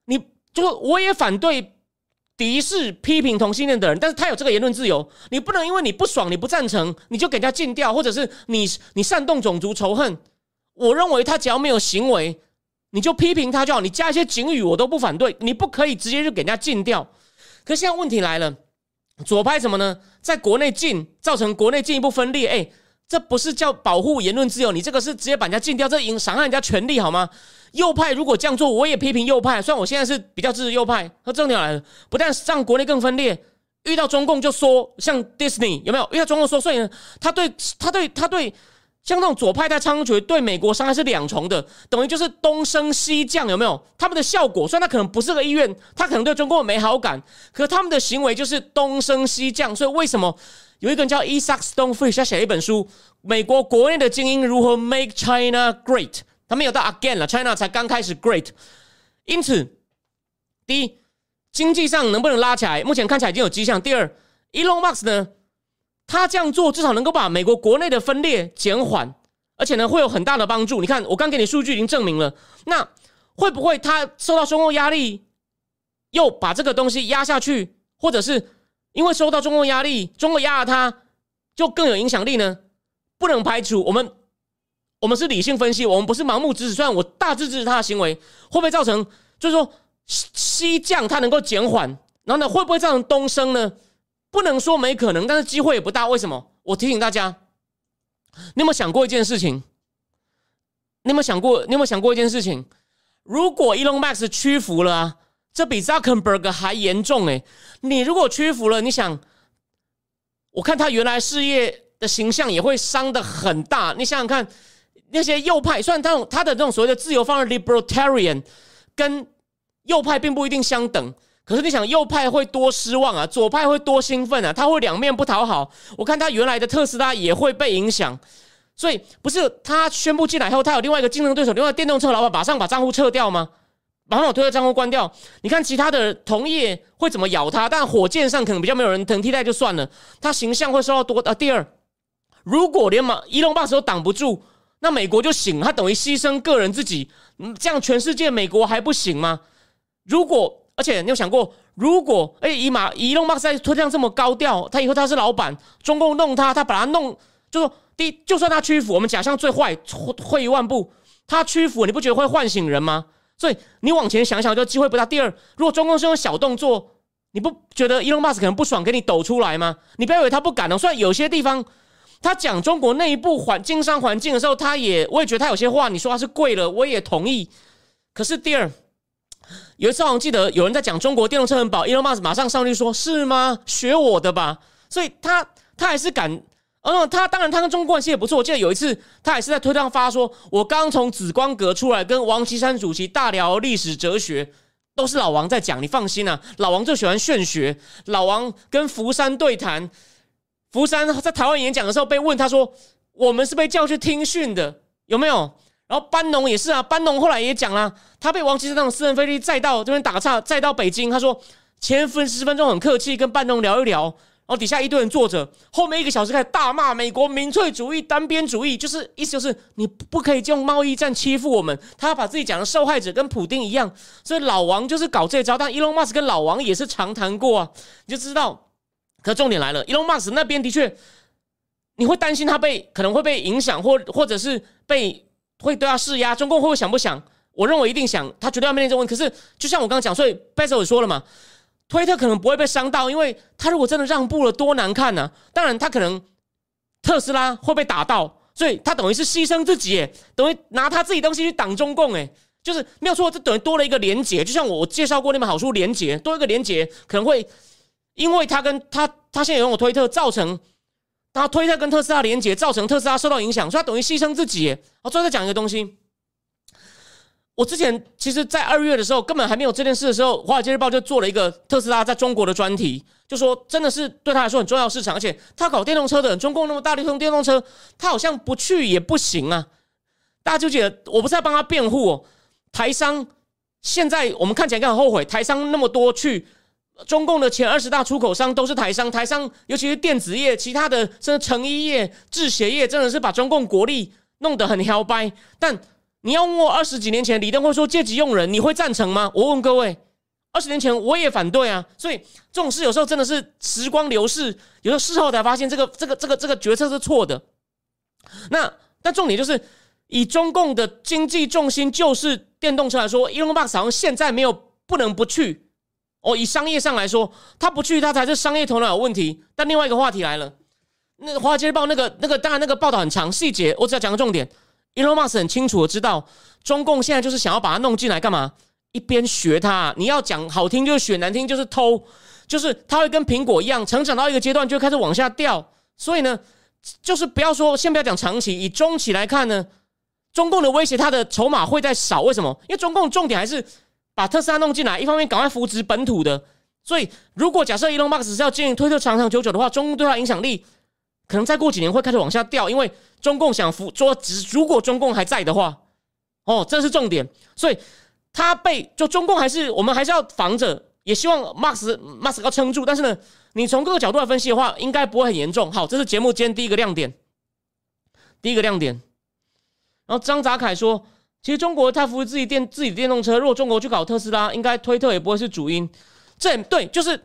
你就我也反对敌视批评同性恋的人。但是他有这个言论自由，你不能因为你不爽你不赞成，你就给人家禁掉，或者是你你煽动种族仇恨。我认为他只要没有行为，你就批评他就好，你加一些警语我都不反对，你不可以直接就给人家禁掉。可现在问题来了。左派什么呢？在国内禁，造成国内进一步分裂。哎，这不是叫保护言论自由，你这个是直接把人家禁掉，这影伤害人家权利好吗？右派如果这样做，我也批评右派。虽然我现在是比较支持右派，那重点来了，不但让国内更分裂，遇到中共就说，像 Disney 有没有？遇到中共说，所以呢，他对他对他对。像那种左派在猖獗，对美国伤害是两重的，等于就是东升西降，有没有？他们的效果，虽然他可能不是个意愿，他可能对中国没好感，可他们的行为就是东升西降。所以为什么有一个人叫 Isaac Stonefree，他写了一本书《美国国内的精英如何 Make China Great》，他没有到 Again 了，China 才刚开始 Great。因此，第一，经济上能不能拉起来？目前看起来已经有迹象。第二，Elon Musk 呢？他这样做至少能够把美国国内的分裂减缓，而且呢会有很大的帮助。你看，我刚给你数据已经证明了。那会不会他受到中共压力，又把这个东西压下去，或者是因为受到中共压力，中国压了他，就更有影响力呢？不能排除。我们我们是理性分析，我们不是盲目支持。虽然我大致支持他的行为，会不会造成就是说西降它能够减缓，然后呢会不会造成东升呢？不能说没可能，但是机会也不大。为什么？我提醒大家，你有没有想过一件事情？你有没有想过？你有没有想过一件事情？如果 Elon Musk 屈服了啊，这比 Zuckerberg 还严重诶。你如果屈服了，你想，我看他原来事业的形象也会伤的很大。你想想看，那些右派，虽然他他的这种所谓的自由方式 libertarian，跟右派并不一定相等。可是你想，右派会多失望啊，左派会多兴奋啊，他会两面不讨好。我看他原来的特斯拉也会被影响，所以不是他宣布进来后，他有另外一个竞争对手，另外电动车老板马上把账户撤掉吗？马上把推特账户关掉？你看其他的同业会怎么咬他？但火箭上可能比较没有人能替代，就算了。他形象会受到多啊。第二，如果连马伊隆巴斯都挡不住，那美国就醒，他等于牺牲个人自己，嗯，这样全世界美国还不行吗？如果，而且你有想过，如果哎，以马伊隆马斯在推特上这么高调，他以后他是老板，中共弄他，他把他弄，就说第一，就算他屈服，我们假象最坏，退一万步，他屈服，你不觉得会唤醒人吗？所以你往前想想，就机会不大。第二，如果中共是用小动作，你不觉得伊隆马斯可能不爽，给你抖出来吗？你不要以为他不敢哦，虽然有些地方。他讲中国内部环经商环境的时候，他也我也觉得他有些话，你说他是贵了，我也同意。可是第二，有一次我记得有人在讲中国电动车很饱，Elon Musk 马上上去说：“是吗？学我的吧。”所以他他还是敢，嗯，他当然他跟中国关系也不错。我记得有一次他还是在推特上发说：“我刚从紫光阁出来，跟王岐山主席大聊历史哲学，都是老王在讲，你放心啊，老王就喜欢炫学，老王跟福山对谈。”福山在台湾演讲的时候被问，他说：“我们是被叫去听训的，有没有？”然后班农也是啊，班农后来也讲了，他被王岐山那种私人飞机载到这边打岔，载到北京。他说前分十分钟很客气，跟班农聊一聊，然后底下一堆人坐着，后面一个小时开始大骂美国民粹主义、单边主义，就是意思就是你不可以用贸易战欺负我们。他把自己讲的受害者跟普丁一样，所以老王就是搞这招。但伊隆马斯跟老王也是常谈过啊，你就知道。可重点来了，Elon Musk 那边的确，你会担心他被可能会被影响，或或者是被会对他施压。中共会不会想不想？我认为一定想，他绝对要面临这问。可是就像我刚刚讲，所以 b e z o 也说了嘛，推特可能不会被伤到，因为他如果真的让步了，多难看呢？当然，他可能特斯拉会被打到，所以他等于是牺牲自己，等于拿他自己东西去挡中共，哎，就是没有错，这等于多了一个连结。就像我介绍过那本好书，连结多一个连结，可能会。因为他跟他他现在拥有推特，造成他推特跟特斯拉连接，造成特斯拉受到影响，所以他等于牺牲自己。我最后再讲一个东西，我之前其实，在二月的时候，根本还没有这件事的时候，华尔街日报就做了一个特斯拉在中国的专题，就说真的是对他来说很重要市场，而且他搞电动车的，中共那么大力推电动车，他好像不去也不行啊。大家就觉得我不是在帮他辩护哦，台商现在我们看起来很后悔，台商那么多去。中共的前二十大出口商都是台商，台商尤其是电子业，其他的甚至成衣业、制鞋业，真的是把中共国力弄得很摇摆。但你要问我二十几年前李登辉说阶级用人，你会赞成吗？我问各位，二十年前我也反对啊。所以这种事有时候真的是时光流逝，有时候事后才发现这个这个这个这个决策是错的。那但重点就是以中共的经济重心就是电动车来说，Elon Musk 现在没有不能不去。哦，以商业上来说，他不去，他才是商业头脑有问题。但另外一个话题来了，那个《华尔街日报》那个那个，当然那个报道很长，细节我只要讲个重点。Elon Musk 很清楚的知道，中共现在就是想要把他弄进来干嘛？一边学他，你要讲好听就是学，难听就是偷，就是他会跟苹果一样，成长到一个阶段就开始往下掉。所以呢，就是不要说，先不要讲长期，以中期来看呢，中共的威胁，他的筹码会在少。为什么？因为中共重点还是。把特斯拉弄进来，一方面赶快扶植本土的，所以如果假设 Elon Musk 是要经营推特长长久久的话，中共对他影响力可能再过几年会开始往下掉，因为中共想扶说，只如果中共还在的话，哦，这是重点，所以他被就中共还是我们还是要防着，也希望 Musk Musk 要撑住，但是呢，你从各个角度来分析的话，应该不会很严重。好，这是节目间第一个亮点，第一个亮点。然后张泽凯说。其实中国他扶持自己电自己的电动车，如果中国去搞特斯拉，应该推特也不会是主因。这也对，就是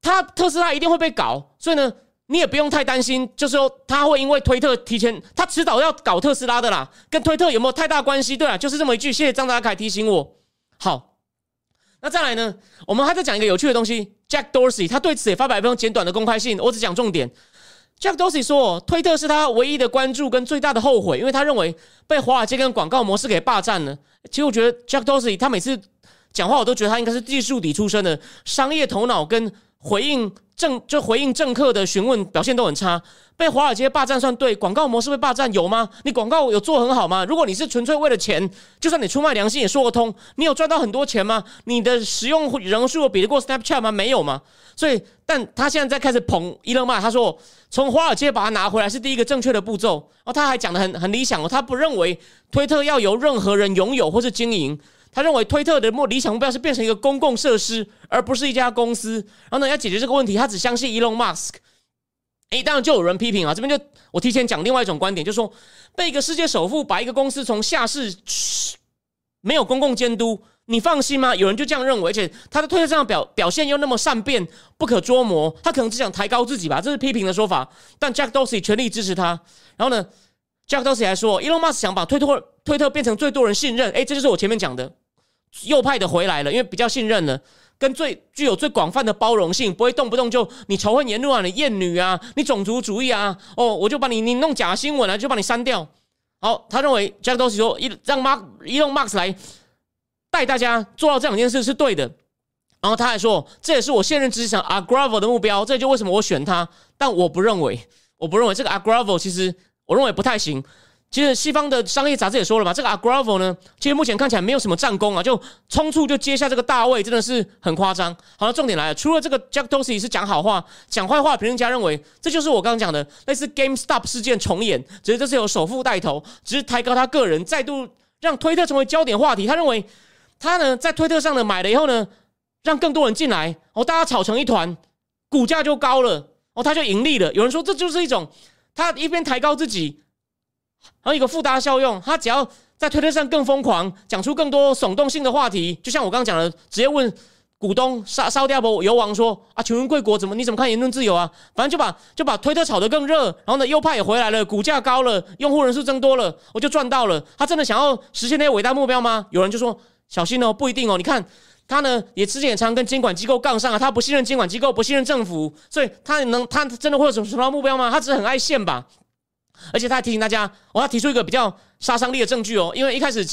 他特斯拉一定会被搞，所以呢，你也不用太担心，就是说他会因为推特提前，他迟早要搞特斯拉的啦，跟推特有没有太大关系？对啊，就是这么一句。谢谢张达凯提醒我。好，那再来呢，我们还在讲一个有趣的东西。Jack Dorsey 他对此也发表一封简短的公开信，我只讲重点。Jack Dorsey 说：“推特是他唯一的关注跟最大的后悔，因为他认为被华尔街跟广告模式给霸占了。其实我觉得 Jack Dorsey 他每次讲话，我都觉得他应该是技术底出身的，商业头脑跟回应。”政就回应政客的询问，表现都很差，被华尔街霸占算对？广告模式被霸占有吗？你广告有做很好吗？如果你是纯粹为了钱，就算你出卖良心也说得通。你有赚到很多钱吗？你的使用人数比得过 Snapchat 吗？没有吗？所以，但他现在在开始捧伊隆马，他说从华尔街把它拿回来是第一个正确的步骤。哦，他还讲的很很理想哦，他不认为推特要由任何人拥有或是经营。他认为推特的目理想目标是变成一个公共设施，而不是一家公司。然后呢，要解决这个问题，他只相信 Elon Musk。哎，当然就有人批评啊，这边就我提前讲另外一种观点，就是说被一个世界首富把一个公司从下市没有公共监督，你放心吗？有人就这样认为，而且他的推特上表表现又那么善变、不可捉摸，他可能只想抬高自己吧，这是批评的说法。但 Jack Dorsey 全力支持他，然后呢，Jack Dorsey 还说，Elon Musk 想把推特推特变成最多人信任，哎，这就是我前面讲的右派的回来了，因为比较信任了。跟最具有最广泛的包容性，不会动不动就你仇恨言论啊，你厌女啊，你种族主义啊，哦，我就把你你弄假新闻啊，就把你删掉。好，他认为 Jack Dorsey 说一让 Mark Elon Musk 来带大家做到这两件事是对的。然后他还说，这也是我现任执行 Agravo 的目标，这就为什么我选他。但我不认为，我不认为这个 Agravo 其实我认为不太行。其实西方的商业杂志也说了嘛，这个 Agravo 呢，其实目前看起来没有什么战功啊，就冲出就接下这个大位，真的是很夸张。好了，重点来了，除了这个 Jack Dorsey 是讲好话，讲坏话，评论家认为这就是我刚刚讲的类似 GameStop 事件重演，只是这次有首富带头，只是抬高他个人，再度让推特成为焦点话题。他认为他呢在推特上呢买了以后呢，让更多人进来，哦，大家吵成一团，股价就高了，哦，他就盈利了。有人说这就是一种他一边抬高自己。还有一个附加效用，他只要在推特上更疯狂，讲出更多耸动性的话题，就像我刚刚讲的，直接问股东烧烧掉不油王说啊，穷人贵国怎么你怎么看言论自由啊？反正就把就把推特炒得更热，然后呢，右派也回来了，股价高了，用户人数增多了，我就赚到了。他真的想要实现那些伟大目标吗？有人就说小心哦，不一定哦。你看他呢，也之前也常跟监管机构杠上啊，他不信任监管机构，不信任政府，所以他能他真的会有什么什么目标吗？他只是很爱现吧。而且他还提醒大家，我要提出一个比较杀伤力的证据哦。因为一开始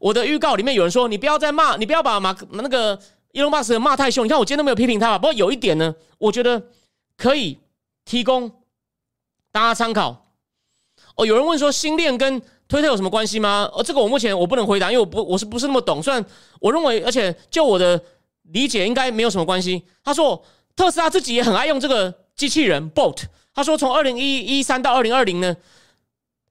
我的预告里面有人说，你不要再骂，你不要把马那个伊隆马斯骂太凶。你看我今天都没有批评他吧？不过有一点呢，我觉得可以提供大家参考。哦，有人问说，新链跟推特有什么关系吗？呃，这个我目前我不能回答，因为我不我是不是那么懂。虽然我认为，而且就我的理解，应该没有什么关系。他说，特斯拉自己也很爱用这个机器人 Bot。他说，从二零一一三到二零二零呢，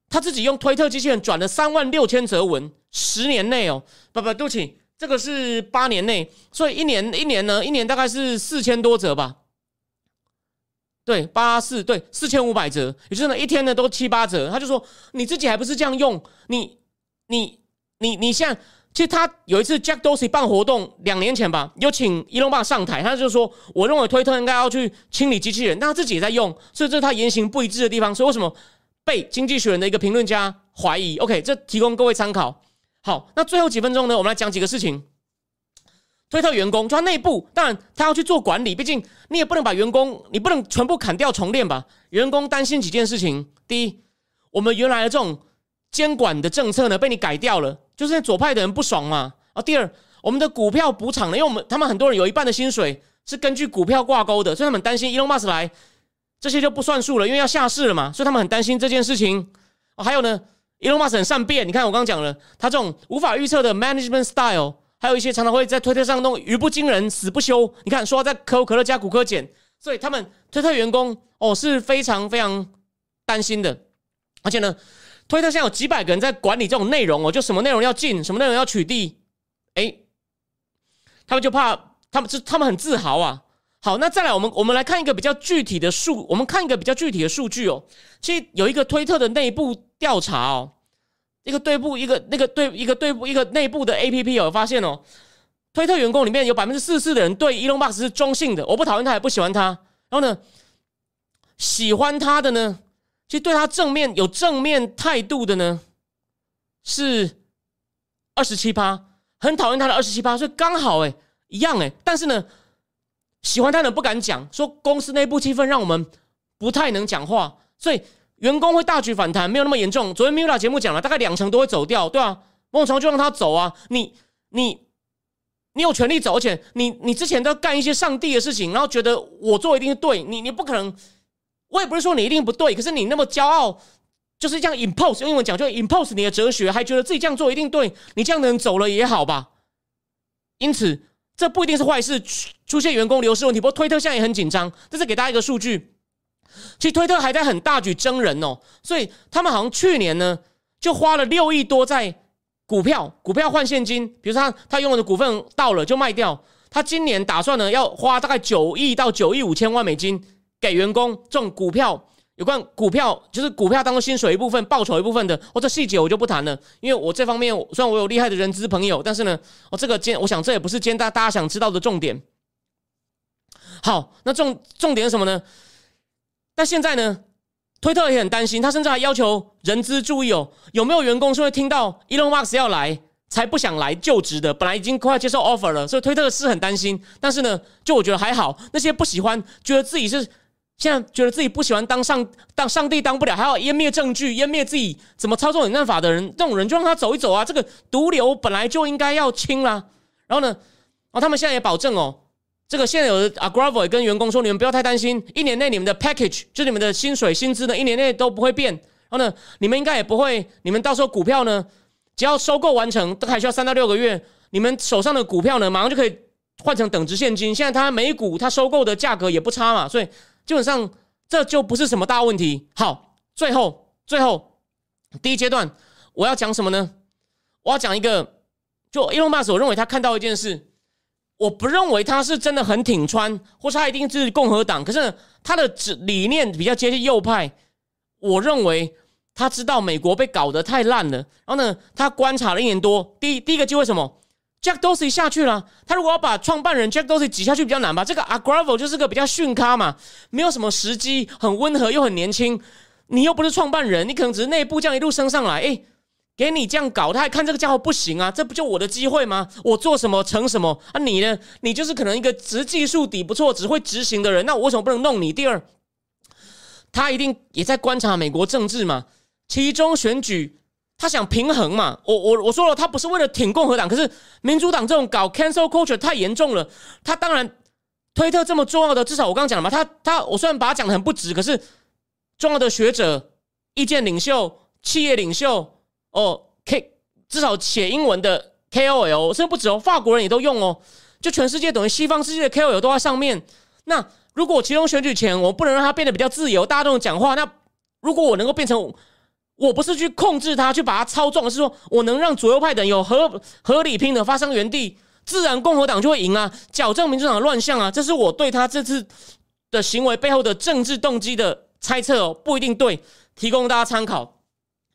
他自己用推特机器人转了三万六千则文，十年内哦，不不，对不起，这个是八年内，所以一年一年呢，一年大概是四千多则吧。对，八四对四千五百折，也就是呢一天呢都七八折。他就说，你自己还不是这样用？你你你你像。其实他有一次 Jack Dorsey 办活动，两年前吧，有请 Elon Musk 上台，他就说：“我认为推特应该要去清理机器人，但他自己也在用，所以这是他言行不一致的地方。所以为什么被经济学人的一个评论家怀疑？OK，这提供各位参考。好，那最后几分钟呢，我们来讲几个事情。推特员工，就他内部，当然他要去做管理，毕竟你也不能把员工，你不能全部砍掉重练吧？员工担心几件事情：第一，我们原来的这种监管的政策呢，被你改掉了。就是左派的人不爽嘛啊！第二，我们的股票补偿呢，因为我们他们很多人有一半的薪水是根据股票挂钩的，所以他们担心 Elon Musk 来这些就不算数了，因为要下市了嘛，所以他们很担心这件事情。还有呢，Elon Musk 很善变，你看我刚刚讲了，他这种无法预测的 management style，还有一些常常会在推特上弄语不惊人死不休。你看说在可口可乐加骨科碱，所以他们推特员工哦是非常非常担心的，而且呢。推特现在有几百个人在管理这种内容哦，就什么内容要进，什么内容要取缔，哎，他们就怕，他们是他们很自豪啊。好，那再来，我们我们来看一个比较具体的数，我们看一个比较具体的数据哦。其实有一个推特的内部调查哦，一个对部一个那个对一个对部一个内部的 A P P 有发现哦，推特员工里面有百分之四十四的人对 Elon Musk 是中性的，我不讨厌他也不喜欢他，然后呢，喜欢他的呢。其实对他正面有正面态度的呢，是二十七趴，很讨厌他的二十七趴，所以刚好哎一样哎，但是呢，喜欢他的不敢讲，说公司内部气氛让我们不太能讲话，所以员工会大举反弹，没有那么严重。昨天 Mila 节目讲了，大概两成都会走掉，对啊，孟常就让他走啊，你你你有权利走，而且你你之前都干一些上帝的事情，然后觉得我做一定是对，你你不可能。我也不是说你一定不对，可是你那么骄傲，就是这样 impose 用英文讲就 impose 你的哲学，还觉得自己这样做一定对，你这样的人走了也好吧。因此，这不一定是坏事，出现员工流失问题。不过推特现在也很紧张，这是给大家一个数据。其实推特还在很大举征人哦，所以他们好像去年呢就花了六亿多在股票，股票换现金，比如说他他拥有的股份到了就卖掉。他今年打算呢要花大概九亿到九亿五千万美金。给员工这种股票有关股票，就是股票当中薪水一部分、报酬一部分的，哦，这细节我就不谈了，因为我这方面虽然我有厉害的人资朋友，但是呢，哦，这个今我想这也不是今天大大家想知道的重点。好，那重重点是什么呢？但现在呢，推特也很担心，他甚至还要求人资注意哦，有没有员工是会听到 Elon Musk 要来才不想来就职的？本来已经快接受 offer 了，所以推特是很担心。但是呢，就我觉得还好，那些不喜欢，觉得自己是。现在觉得自己不喜欢当上当上帝当不了，还要湮灭证据、湮灭自己怎么操纵演算法的人，这种人就让他走一走啊！这个毒瘤本来就应该要清啦。然后呢，哦，他们现在也保证哦，这个现有的 Agravo 也跟员工说，你们不要太担心，一年内你们的 package 就你们的薪水薪资呢，一年内都不会变。然后呢，你们应该也不会，你们到时候股票呢，只要收购完成，都还需要三到六个月，你们手上的股票呢，马上就可以换成等值现金。现在它每股它收购的价格也不差嘛，所以。基本上这就不是什么大问题。好，最后最后第一阶段我要讲什么呢？我要讲一个，就 Elon Musk，我认为他看到一件事，我不认为他是真的很挺川，或是他一定是共和党，可是他的理念比较接近右派。我认为他知道美国被搞得太烂了，然后呢，他观察了一年多，第第一个机会什么？Jack Dorsey 下去了，他如果要把创办人 Jack Dorsey 挤下去比较难吧？这个 Agravo 就是个比较逊咖嘛，没有什么时机，很温和又很年轻。你又不是创办人，你可能只是内部这样一路升上来，哎，给你这样搞，他还看这个家伙不行啊？这不就我的机会吗？我做什么成什么啊？你呢？你就是可能一个只技术底不错，只会执行的人，那我为什么不能弄你？第二，他一定也在观察美国政治嘛，其中选举。他想平衡嘛？我我我说了，他不是为了挺共和党，可是民主党这种搞 cancel culture 太严重了。他当然推特这么重要的，至少我刚刚讲了嘛，他他我虽然把他讲的很不值，可是重要的学者、意见领袖、企业领袖哦，K 至少写英文的 KOL，甚至不止哦，法国人也都用哦。就全世界等于西方世界的 KOL 都在上面。那如果其中选举前我不能让他变得比较自由，大家都能讲话，那如果我能够变成。我不是去控制他，去把他操纵，是说我能让左右派等有合合理拼的发生原地，自然共和党就会赢啊，矫正民主党的乱象啊，这是我对他这次的行为背后的政治动机的猜测哦，不一定对，提供大家参考。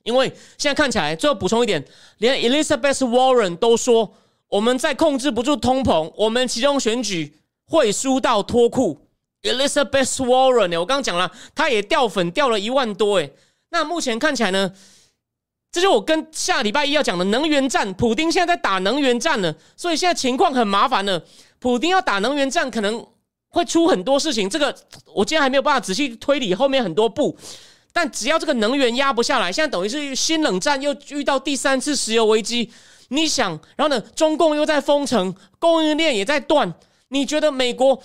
因为现在看起来，最后补充一点，连 Elizabeth Warren 都说，我们在控制不住通膨，我们其中选举会输到脱裤。Elizabeth Warren，我刚刚讲了，他也掉粉掉了一万多，诶。那目前看起来呢，这就我跟下礼拜一要讲的能源战，普丁现在在打能源战呢，所以现在情况很麻烦了。普丁要打能源战，可能会出很多事情。这个我今天还没有办法仔细推理后面很多步，但只要这个能源压不下来，现在等于是新冷战又遇到第三次石油危机。你想，然后呢，中共又在封城，供应链也在断。你觉得美国，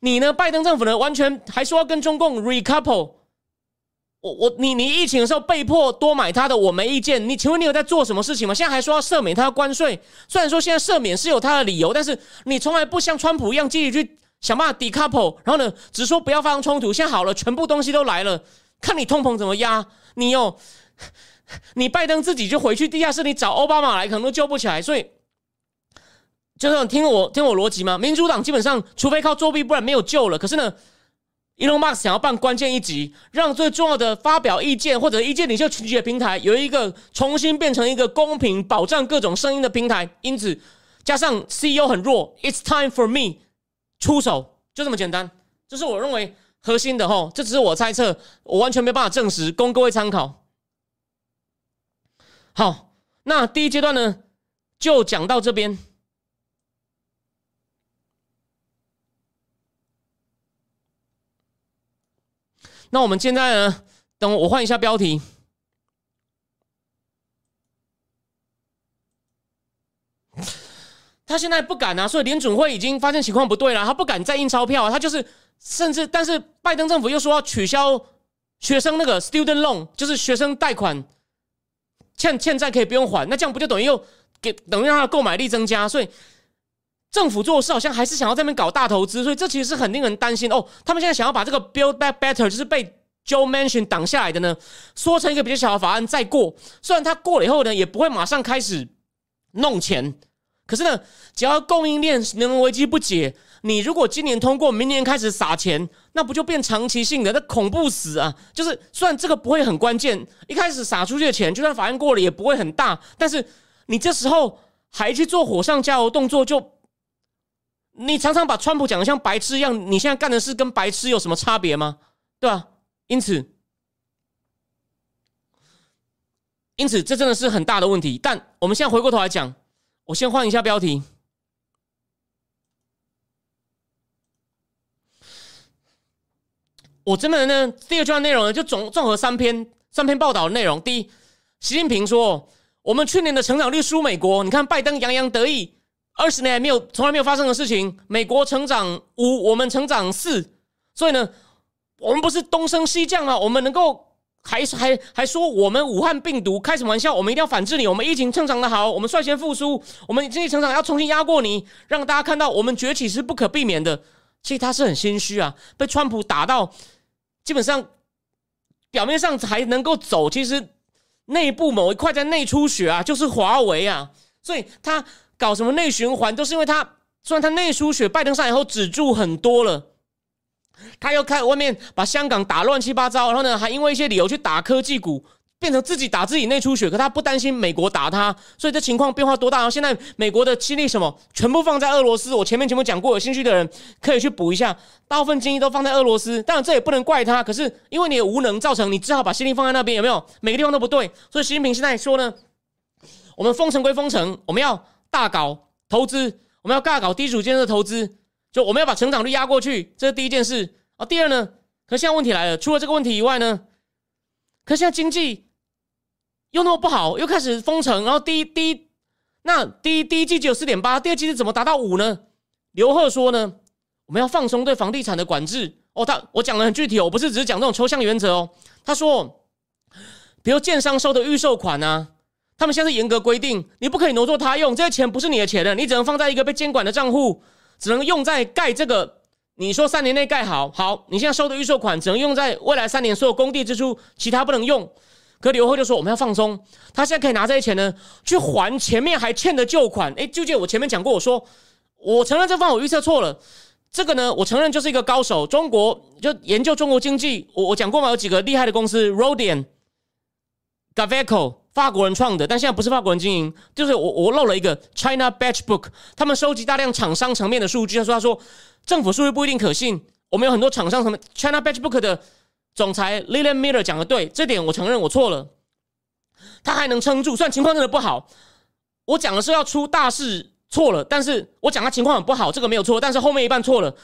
你呢？拜登政府呢？完全还说要跟中共 recouple。我我你你疫情的时候被迫多买它的，我没意见。你请问你有在做什么事情吗？现在还说要赦免他的关税，虽然说现在赦免是有他的理由，但是你从来不像川普一样积极去想办法 decouple，然后呢，只说不要发生冲突。现在好了，全部东西都来了，看你通膨怎么压。你有 你拜登自己就回去地下室，你找奥巴马来可能都救不起来。所以，就是听我听我逻辑吗？民主党基本上除非靠作弊，不然没有救了。可是呢？Elon Musk 想要办关键一集，让最重要的发表意见或者意见领袖群集的平台有一个重新变成一个公平、保障各种声音的平台。因此，加上 CEO 很弱，It's time for me 出手，就这么简单。这是我认为核心的吼，这只是我猜测，我完全没办法证实，供各位参考。好，那第一阶段呢，就讲到这边。那我们现在呢？等我换一下标题。他现在不敢啊，所以联准会已经发现情况不对了，他不敢再印钞票啊。他就是甚至，但是拜登政府又说要取消学生那个 student loan，就是学生贷款欠欠债可以不用还，那这样不就等于又给等于让他购买力增加？所以政府做事好像还是想要这边搞大投资，所以这其实是很令人担心哦。他们现在想要把这个 Build Back Better，就是被 Joe Manchin 挡下来的呢，说成一个比较小的法案再过。虽然他过了以后呢，也不会马上开始弄钱，可是呢，只要供应链能源危机不解，你如果今年通过，明年开始撒钱，那不就变长期性的？那恐怖死啊！就是虽然这个不会很关键，一开始撒出去的钱，就算法案过了也不会很大，但是你这时候还去做火上加油动作，就你常常把川普讲的像白痴一样，你现在干的事跟白痴有什么差别吗？对吧？因此，因此这真的是很大的问题。但我们现在回过头来讲。我先换一下标题。我真的呢，第二段内容呢，就总综合三篇三篇报道的内容。第一，习近平说，我们去年的成长率输美国。你看，拜登洋洋得意，二十年没有从来没有发生的事情，美国成长五，我们成长四，所以呢，我们不是东升西降啊，我们能够。还还还说我们武汉病毒开什么玩笑？我们一定要反制你。我们疫情成长的好，我们率先复苏，我们经济成长要重新压过你，让大家看到我们崛起是不可避免的。其实他是很心虚啊，被川普打到基本上表面上还能够走，其实内部某一块在内出血啊，就是华为啊。所以他搞什么内循环，都是因为他虽然他内出血，拜登上以后止住很多了。他又看外面把香港打乱七八糟，然后呢，还因为一些理由去打科技股，变成自己打自己内出血。可他不担心美国打他，所以这情况变化多大？然后现在美国的精力什么全部放在俄罗斯。我前面全部讲过，有兴趣的人可以去补一下。大部分精力都放在俄罗斯，当然这也不能怪他。可是因为你的无能，造成你只好把心力放在那边，有没有？每个地方都不对。所以习近平现在说呢，我们封城归封城，我们要大搞投资，我们要大搞低组建设投资。就我们要把成长率压过去，这是第一件事啊。第二呢，可现在问题来了，除了这个问题以外呢，可现在经济又那么不好，又开始封城，然后第一第一那第一第一季只有四点八，第二季是怎么达到五呢？刘贺说呢，我们要放松对房地产的管制哦。他我讲的很具体哦，我不是只是讲这种抽象原则哦。他说，比如建商收的预售款啊，他们现在是严格规定，你不可以挪作他用，这些钱不是你的钱的，你只能放在一个被监管的账户。只能用在盖这个，你说三年内盖好，好，你现在收的预售款只能用在未来三年所有工地支出，其他不能用。可刘贺就说我们要放松，他现在可以拿这些钱呢去还前面还欠的旧款。诶，就记我前面讲过，我说我承认这方我预测错了，这个呢我承认就是一个高手，中国就研究中国经济，我我讲过嘛，有几个厉害的公司，Rodian、Gaveco。法国人创的，但现在不是法国人经营，就是我我漏了一个 China Batch Book，他们收集大量厂商层面的数据。他说他说政府数据不一定可信，我们有很多厂商层面 China Batch Book 的总裁 Lilian Miller 讲的对，这点我承认我错了。他还能撑住，虽然情况真的不好。我讲的是要出大事错了，但是我讲他情况很不好，这个没有错，但是后面一半错了。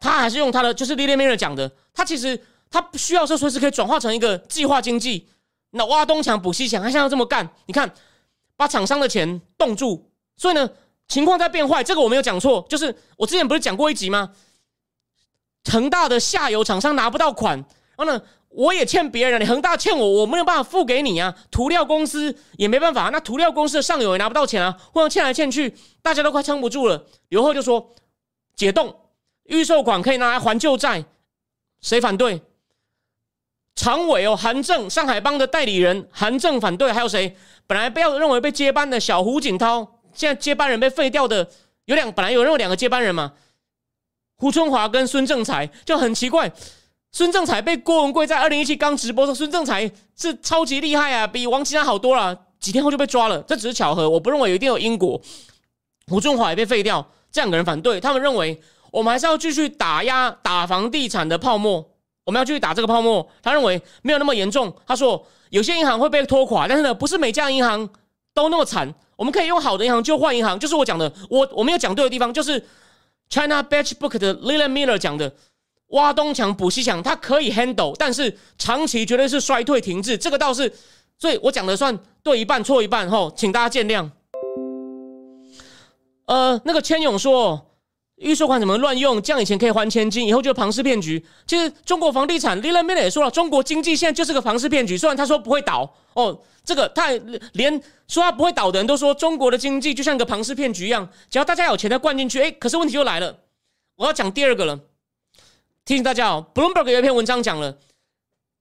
他还是用他的，就是 Lilian Miller 讲的，他其实他需要说随时可以转化成一个计划经济。那挖东墙补西墙，他现在这么干，你看，把厂商的钱冻住，所以呢，情况在变坏。这个我没有讲错，就是我之前不是讲过一集吗？恒大的下游厂商拿不到款，然后呢，我也欠别人，你恒大欠我，我没有办法付给你啊。涂料公司也没办法，那涂料公司的上游也拿不到钱啊，互相欠来欠去，大家都快撑不住了。刘贺就说解冻预售款可以拿来还旧债，谁反对？常委哦，韩正，上海帮的代理人，韩正反对，还有谁？本来不要认为被接班的小胡锦涛，现在接班人被废掉的有两，本来有认为两个接班人嘛，胡春华跟孙正才就很奇怪。孙正才被郭文贵在二零一七刚直播说，孙正才是超级厉害啊，比王岐山好多了。几天后就被抓了，这只是巧合，我不认为一定有因果。胡春华也被废掉，这两个人反对，他们认为我们还是要继续打压打房地产的泡沫。我们要继续打这个泡沫，他认为没有那么严重。他说有些银行会被拖垮，但是呢，不是每家银行都那么惨。我们可以用好的银行就换银行，就是我讲的。我我没有讲对的地方，就是 China Batch Book 的 l i l a n Miller 讲的，挖东墙补西墙，它可以 handle，但是长期绝对是衰退停滞。这个倒是，所以我讲的算对一半错一半，吼，请大家见谅。呃，那个千勇说。预售款怎么乱用？这样以前可以还千金，以后就是庞氏骗局。其实中国房地产 l i l a m i l 也说了，中国经济现在就是个庞氏骗局。虽然他说不会倒哦，这个他连说他不会倒的人都说，中国的经济就像个庞氏骗局一样，只要大家有钱再灌进去。哎，可是问题就来了，我要讲第二个了。提醒大家哦，Bloomberg 有一篇文章讲了，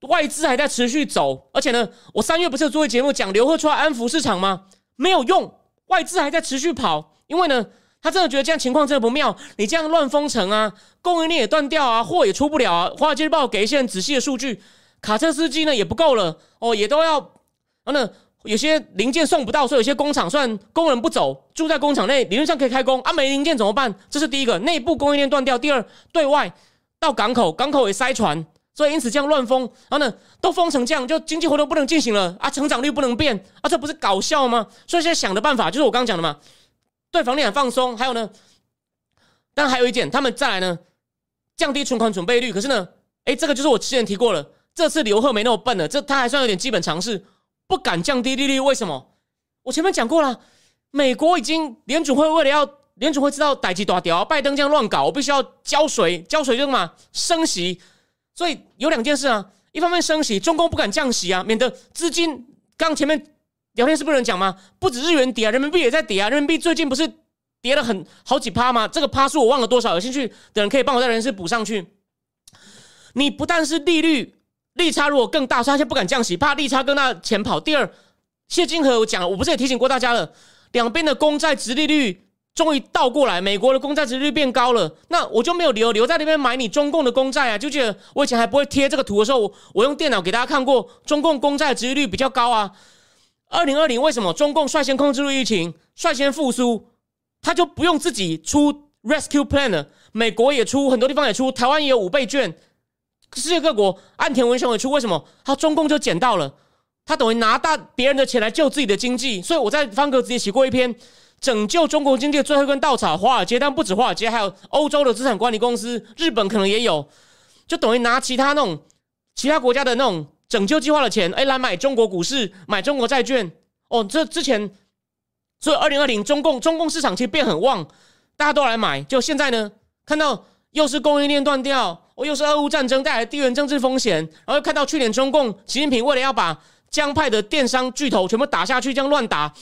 外资还在持续走，而且呢，我三月不是有做一节目讲刘贺出来安抚市场吗？没有用。外资还在持续跑，因为呢，他真的觉得这样情况真的不妙。你这样乱封城啊，供应链也断掉啊，货也出不了啊。华尔街日报给一些很仔细的数据，卡车司机呢也不够了哦，也都要，然后呢，有些零件送不到，所以有些工厂算工人不走，住在工厂内，理论上可以开工啊，没零件怎么办？这是第一个，内部供应链断掉。第二，对外到港口，港口也塞船。所以因此这样乱封，然后呢，都封成这样，就经济活动不能进行了啊，成长率不能变啊，这不是搞笑吗？所以现在想的办法就是我刚刚讲的嘛，对房地产放松，还有呢，但还有一点，他们再来呢，降低存款准备率。可是呢，哎，这个就是我之前提过了，这次刘贺没那么笨了，这他还算有点基本常识，不敢降低利率，为什么？我前面讲过了，美国已经联储会为了要联储会知道逮鸡大屌，拜登这样乱搞，我必须要浇水，浇水就是嘛，升息。所以有两件事啊，一方面升息，中共不敢降息啊，免得资金。刚前面聊天室不能讲吗？不止日元跌啊，人民币也在跌啊。人民币最近不是跌了很好几趴吗？这个趴数我忘了多少，有兴趣的人可以帮我在人事补上去。你不但是利率利差如果更大，所以他不敢降息，怕利差更大钱跑。第二，谢金河我讲了，我不是也提醒过大家了，两边的公债直利率。终于倒过来，美国的公债值率变高了，那我就没有理由留在那边买你中共的公债啊！就记得我以前还不会贴这个图的时候，我用电脑给大家看过，中共公债值率比较高啊。二零二零为什么中共率先控制住疫情，率先复苏，他就不用自己出 rescue plan 了？美国也出，很多地方也出，台湾也有五倍券，世界各国岸田文雄也出，为什么？他中共就捡到了，他等于拿大别人的钱来救自己的经济，所以我在方格子也写过一篇。拯救中国经济的最后一根稻草，华尔街，但不止华尔街，还有欧洲的资产管理公司，日本可能也有，就等于拿其他那种其他国家的那种拯救计划的钱，哎，来买中国股市，买中国债券。哦，这之前，所以二零二零中共中共市场其实变很旺，大家都来买。就现在呢，看到又是供应链断掉，哦，又是俄乌战争带来地缘政治风险，然后又看到去年中共习近平为了要把江派的电商巨头全部打下去，这样乱打。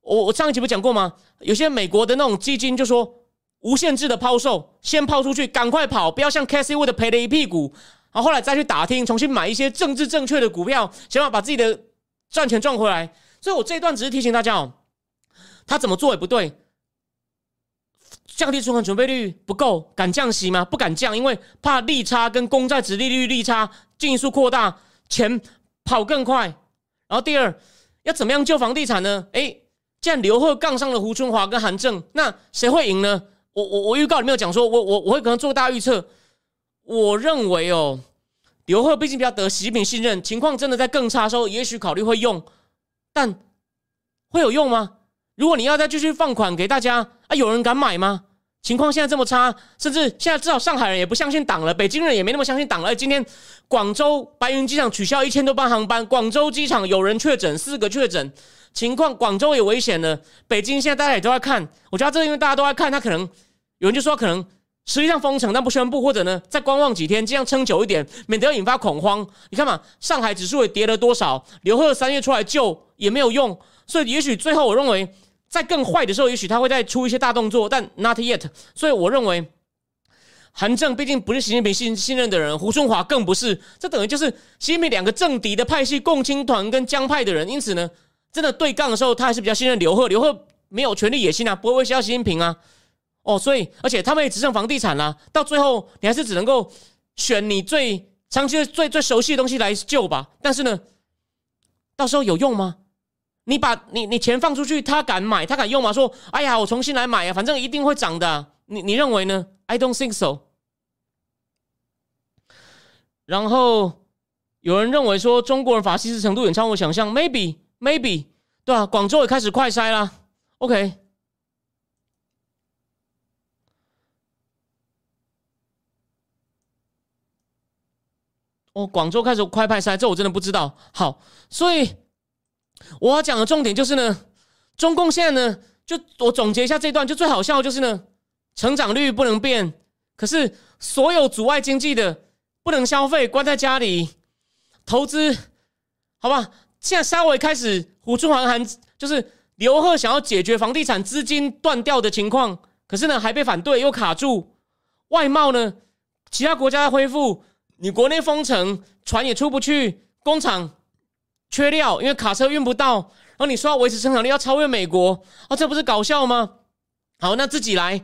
我我上一集不讲过吗？有些美国的那种基金就说无限制的抛售，先抛出去，赶快跑，不要像 Casey Wood 赔了一屁股，然后后来再去打听，重新买一些政治正确的股票，想要把自己的赚钱赚回来。所以我这一段只是提醒大家哦，他怎么做也不对，降低存款准备率不够，敢降息吗？不敢降，因为怕利差跟公债值利率利差进一步扩大，钱跑更快。然后第二，要怎么样救房地产呢？诶。既然刘贺杠上了胡春华跟韩正，那谁会赢呢？我我我预告里面有讲说，我我我会可能做大预测。我认为哦，刘贺毕竟比较得习近平信任，情况真的在更差的时候，也许考虑会用，但会有用吗？如果你要再继续放款给大家啊，有人敢买吗？情况现在这么差，甚至现在至少上海人也不相信党了，北京人也没那么相信党了。今天广州白云机场取消一千多班航班，广州机场有人确诊，四个确诊。情况，广州也危险了。北京现在大家也都在看，我觉得这个因为大家都在看，他可能有人就说可能实际上封城但不宣布，或者呢再观望几天，这样撑久一点，免得要引发恐慌。你看嘛，上海指数也跌了多少？刘贺三月出来救也没有用，所以也许最后我认为在更坏的时候，也许他会再出一些大动作，但 not yet。所以我认为韩正毕竟不是习近平信信任的人，胡春华更不是，这等于就是习近平两个政敌的派系，共青团跟江派的人，因此呢。真的对杠的时候，他还是比较信任刘贺。刘贺没有权力野心啊，不会威胁到习近平啊。哦，所以而且他们也只剩房地产啦。到最后，你还是只能够选你最长期的、最最熟悉的东西来救吧。但是呢，到时候有用吗？你把你你钱放出去，他敢买，他敢用吗？说，哎呀，我重新来买啊，反正一定会涨的。你你认为呢？I don't think so。然后有人认为说，中国人法西斯程度远超我想象，maybe。Maybe 对啊，广州也开始快筛啦。OK，哦，广州开始快派筛，这我真的不知道。好，所以我要讲的重点就是呢，中共现在呢，就我总结一下这段，就最好笑的就是呢，成长率不能变，可是所有阻碍经济的不能消费，关在家里投资，好吧？现在稍微开始，胡春华还就是刘鹤想要解决房地产资金断掉的情况，可是呢还被反对，又卡住。外贸呢，其他国家在恢复，你国内封城，船也出不去，工厂缺料，因为卡车运不到。然后你说要维持生产力，要超越美国，啊，这不是搞笑吗？好，那自己来，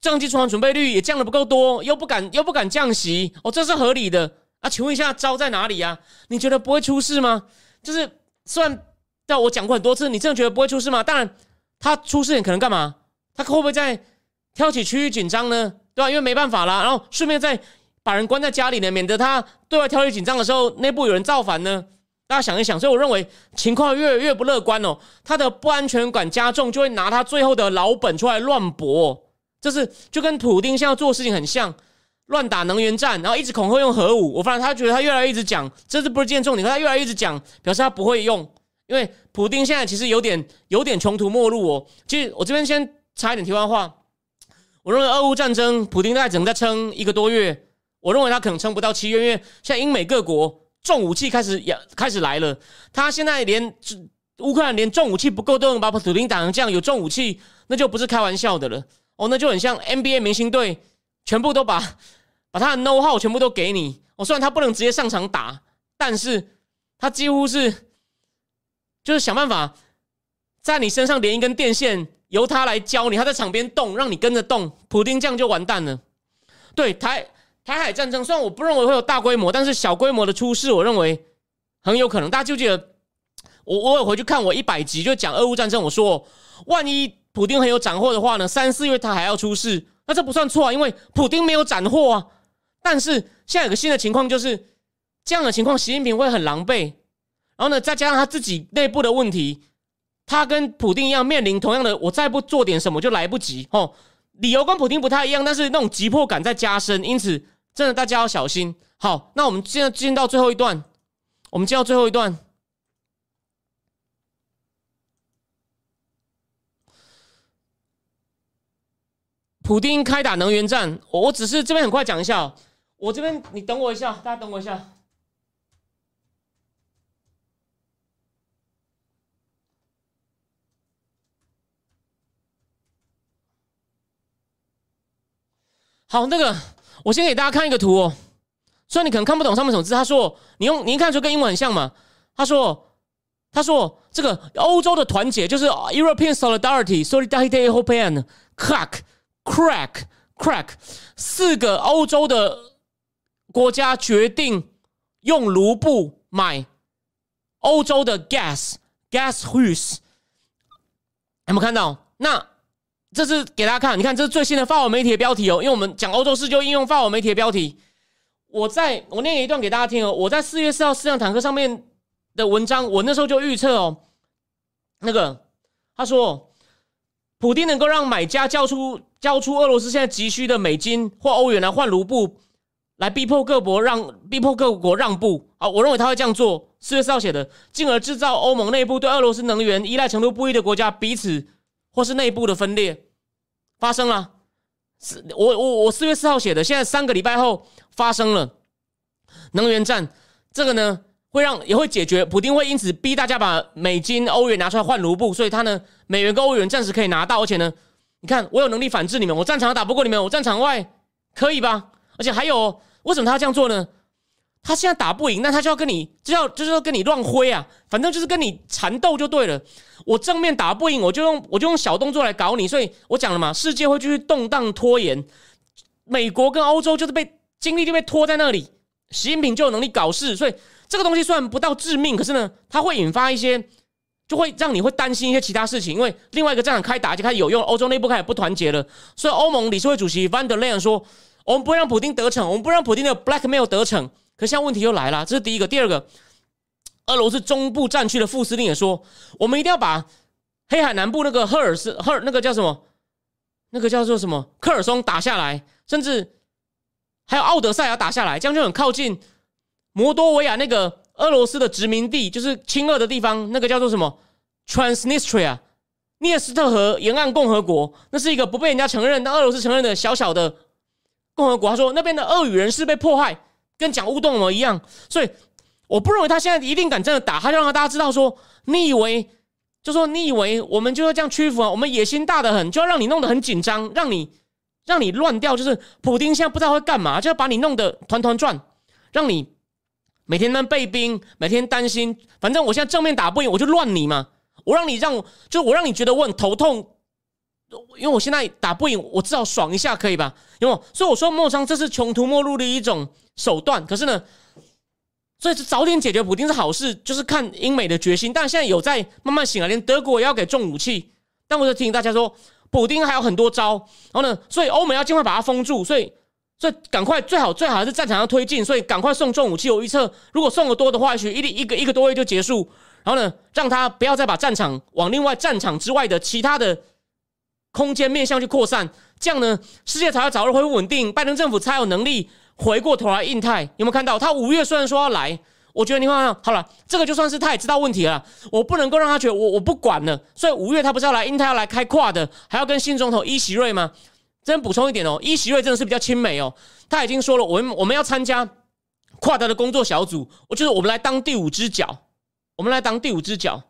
降低存款准备率也降的不够多，又不敢又不敢降息，哦，这是合理的啊？请问一下，招在哪里呀？你觉得不会出事吗？就是虽然但我讲过很多次，你真的觉得不会出事吗？当然，他出事你可能干嘛？他会不会在挑起区域紧张呢？对吧？因为没办法啦，然后顺便再把人关在家里呢，免得他对外挑起紧张的时候，内部有人造反呢。大家想一想，所以我认为情况越来越不乐观哦。他的不安全感加重，就会拿他最后的老本出来乱搏，这是就跟普丁现在做事情很像，乱打能源战，然后一直恐吓用核武。我发现他觉得他越来越一直讲，这是不是见重点？他越来越一直讲，表示他不会用，因为普丁现在其实有点有点穷途末路哦。其实我这边先插一点题外话，我认为俄乌战争，普丁大概只能再撑一个多月，我认为他可能撑不到七月，因为现在英美各国。重武器开始也开始来了，他现在连乌克兰连重武器不够都能把普丁打成这样，有重武器那就不是开玩笑的了哦，那就很像 NBA 明星队全部都把把他的 No 号全部都给你哦，虽然他不能直接上场打，但是他几乎是就是想办法在你身上连一根电线，由他来教你，他在场边动，让你跟着动，普丁这样就完蛋了。对台。台海战争虽然我不认为会有大规模，但是小规模的出事，我认为很有可能。大家就记得我，我有回去看我一百集，就讲俄乌战争。我说，万一普丁很有斩获的话呢，三四月他还要出事，那这不算错啊，因为普丁没有斩获啊。但是现在有个新的情况，就是这样的情况，习近平会很狼狈。然后呢，再加上他自己内部的问题，他跟普丁一样面临同样的，我再不做点什么就来不及哦。理由跟普丁不太一样，但是那种急迫感在加深，因此。真的，大家要小心。好，那我们现在进到最后一段，我们进到最后一段。普丁开打能源战，我我只是这边很快讲一下。我这边你等我一下，大家等我一下。好，那个。我先给大家看一个图哦，虽然你可能看不懂上面什么字。他说：“你用你一看就跟英文很像嘛。”他说：“他说这个欧洲的团结就是 European solidarity, solidarity, European crack, crack, crack。四个欧洲的国家决定用卢布买欧洲的 gas, gas hus。有没有看到？那？”这是给大家看，你看这是最新的法文媒体的标题哦，因为我们讲欧洲事就应用法文媒体的标题。我在我念一段给大家听哦，我在四月四号四辆坦克上面的文章，我那时候就预测哦，那个他说，普丁能够让买家交出交出俄罗斯现在急需的美金或欧元来换卢布，来逼迫各国让逼迫各国让步啊，我认为他会这样做。四月四号写的，进而制造欧盟内部对俄罗斯能源依赖程度不一的国家彼此或是内部的分裂。发生了，四我我我四月四号写的，现在三个礼拜后发生了能源战，这个呢会让也会解决，普丁会因此逼大家把美金、欧元拿出来换卢布，所以他呢美元跟欧元暂时可以拿到，而且呢，你看我有能力反制你们，我战场打不过你们，我战场外可以吧？而且还有，为什么他这样做呢？他现在打不赢，那他就要跟你就要就是要跟你乱挥啊，反正就是跟你缠斗就对了。我正面打不赢，我就用我就用小动作来搞你。所以我讲了嘛，世界会继续动荡拖延，美国跟欧洲就是被精力就被拖在那里，习近平就有能力搞事。所以这个东西虽然不到致命，可是呢，它会引发一些，就会让你会担心一些其他事情。因为另外一个战场开打就开始有用，欧洲内部开始不团结了。所以欧盟理事会主席 Van der Leyen 说：“我们不会让普京得逞，我们不让普京的 blackmail 得逞。”可现在问题又来了，这是第一个，第二个，俄罗斯中部战区的副司令也说，我们一定要把黑海南部那个赫尔斯赫尔那个叫什么，那个叫做什么科尔松打下来，甚至还有奥德赛要打下来，这样就很靠近摩多维亚那个俄罗斯的殖民地，就是亲俄的地方，那个叫做什么 Transnistria，涅斯特河沿岸共和国，那是一个不被人家承认，但俄罗斯承认的小小的共和国。他说那边的俄语人士被迫害。跟讲乌冬模一样，所以我不认为他现在一定敢真的打，他就让大家知道说，你以为就说你以为我们就要这样屈服啊？我们野心大的很，就要让你弄得很紧张，让你让你乱掉。就是普丁现在不知道会干嘛，就要把你弄得团团转，让你每天在备兵，每天担心。反正我现在正面打不赢，我就乱你嘛。我让你让，就我让你觉得我很头痛，因为我现在打不赢，我至少爽一下，可以吧？因为所以我说莫昌这是穷途末路的一种手段。可是呢，所以是早点解决普京是好事，就是看英美的决心。但现在有在慢慢醒来，连德国也要给重武器。但我就提醒大家说，普京还有很多招。然后呢，所以欧美要尽快把它封住。所以。所以赶快，最好最好还是战场上推进。所以赶快送重武器。我预测，如果送的多的话，也许一一个一个多月就结束。然后呢，让他不要再把战场往另外战场之外的其他的空间面向去扩散。这样呢，世界才会早日恢复稳定。拜登政府才有能力回过头来印太。有没有看到？他五月虽然说要来，我觉得你看看好了，这个就算是他也知道问题了。我不能够让他觉得我我不管了。所以五月他不是要来印太要来开跨的，还要跟新总统伊席瑞吗？真补充一点哦，伊席瑞真的是比较亲美哦。他已经说了，我们我们要参加跨德的工作小组，我就是我们来当第五只脚，我们来当第五只脚。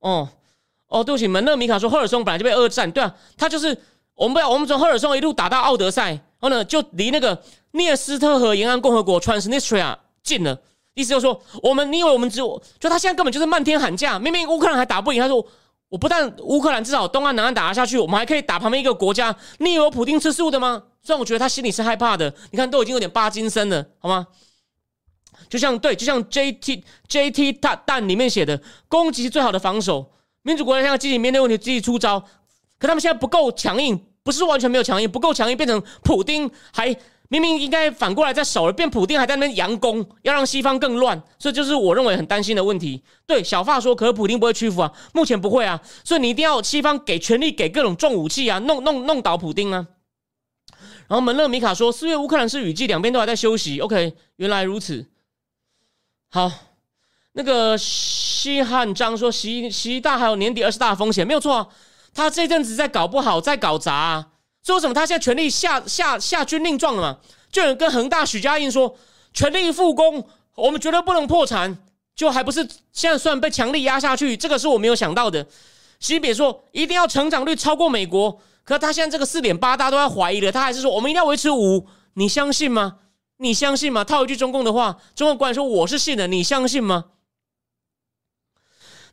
哦哦，对不起，门勒米卡说赫尔松本来就被二战，对啊，他就是我们不要，我们从赫尔松一路打到奥德赛，然后呢就离那个涅斯特河沿岸共和国 Transnistria 近了。意思就是说，我们你以为我们只有就他现在根本就是漫天喊价，明明乌克兰还打不赢，他说。我不但乌克兰至少东岸南岸打得下去，我们还可以打旁边一个国家。你以为普京吃素的吗？虽然我觉得他心里是害怕的。你看，都已经有点巴金森了，好吗？就像对，就像 J T J T 弹弹里面写的，攻击是最好的防守。民主国家现在积极面对问题，积极出招，可他们现在不够强硬，不是完全没有强硬，不够强硬，变成普丁还。明明应该反过来在守了，变普丁还在那边佯攻，要让西方更乱，所以就是我认为很担心的问题。对小发说，可是普丁不会屈服啊，目前不会啊，所以你一定要西方给权力，给各种重武器啊，弄弄弄倒普丁啊。然后门勒米卡说，四月乌克兰是雨季，两边都还在休息。OK，原来如此。好，那个西汉章说，习习大还有年底二十大风险，没有错啊，他这阵子在搞不好，在搞砸啊。说什么？他现在全力下下下军令状了嘛？就有人跟恒大许家印说，全力复工，我们绝对不能破产。就还不是现在虽然被强力压下去，这个是我没有想到的。西比说一定要成长率超过美国，可他现在这个四点八，大家都在怀疑了。他还是说我们一定要维持五，你相信吗？你相信吗？套一句中共的话，中共官员说我是信的，你相信吗？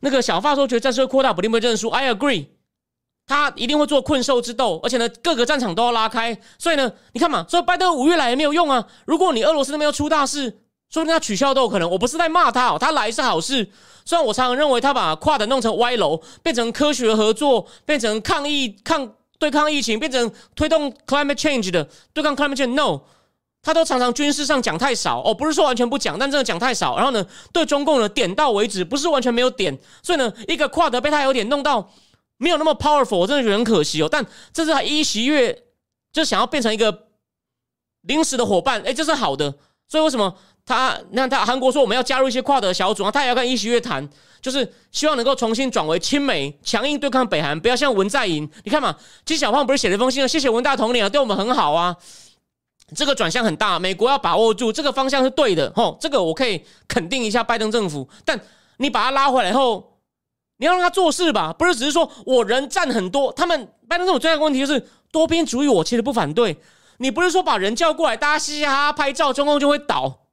那个小发说觉得战事会扩大，不定会认输。I agree。他一定会做困兽之斗，而且呢，各个战场都要拉开。所以呢，你看嘛，所以拜登五月来也没有用啊。如果你俄罗斯那边要出大事，说不定他取消都有可能。我不是在骂他哦，他来是好事。虽然我常常认为他把跨的弄成歪楼，变成科学合作，变成抗疫抗对抗疫情，变成推动 climate change 的对抗 climate change。No 他都常常军事上讲太少哦，不是说完全不讲，但真的讲太少。然后呢，对中共呢点到为止，不是完全没有点。所以呢，一个跨的被他有点弄到。没有那么 powerful，我真的觉得很可惜哦。但这是他一席月就想要变成一个临时的伙伴，哎，这是好的。所以为什么他那他韩国说我们要加入一些跨德小组啊？他也要跟一席月谈，就是希望能够重新转为亲美、强硬对抗北韩，不要像文在寅。你看嘛，其实小胖不是写了一封信，谢谢文大统领啊，对我们很好啊。这个转向很大，美国要把握住这个方向是对的，吼，这个我可以肯定一下拜登政府。但你把他拉回来后。你要让他做事吧，不是只是说我人占很多。他们拜登政府最大的问题就是多边主义，我其实不反对。你不是说把人叫过来，大家嘻嘻哈哈拍照，中共就会倒？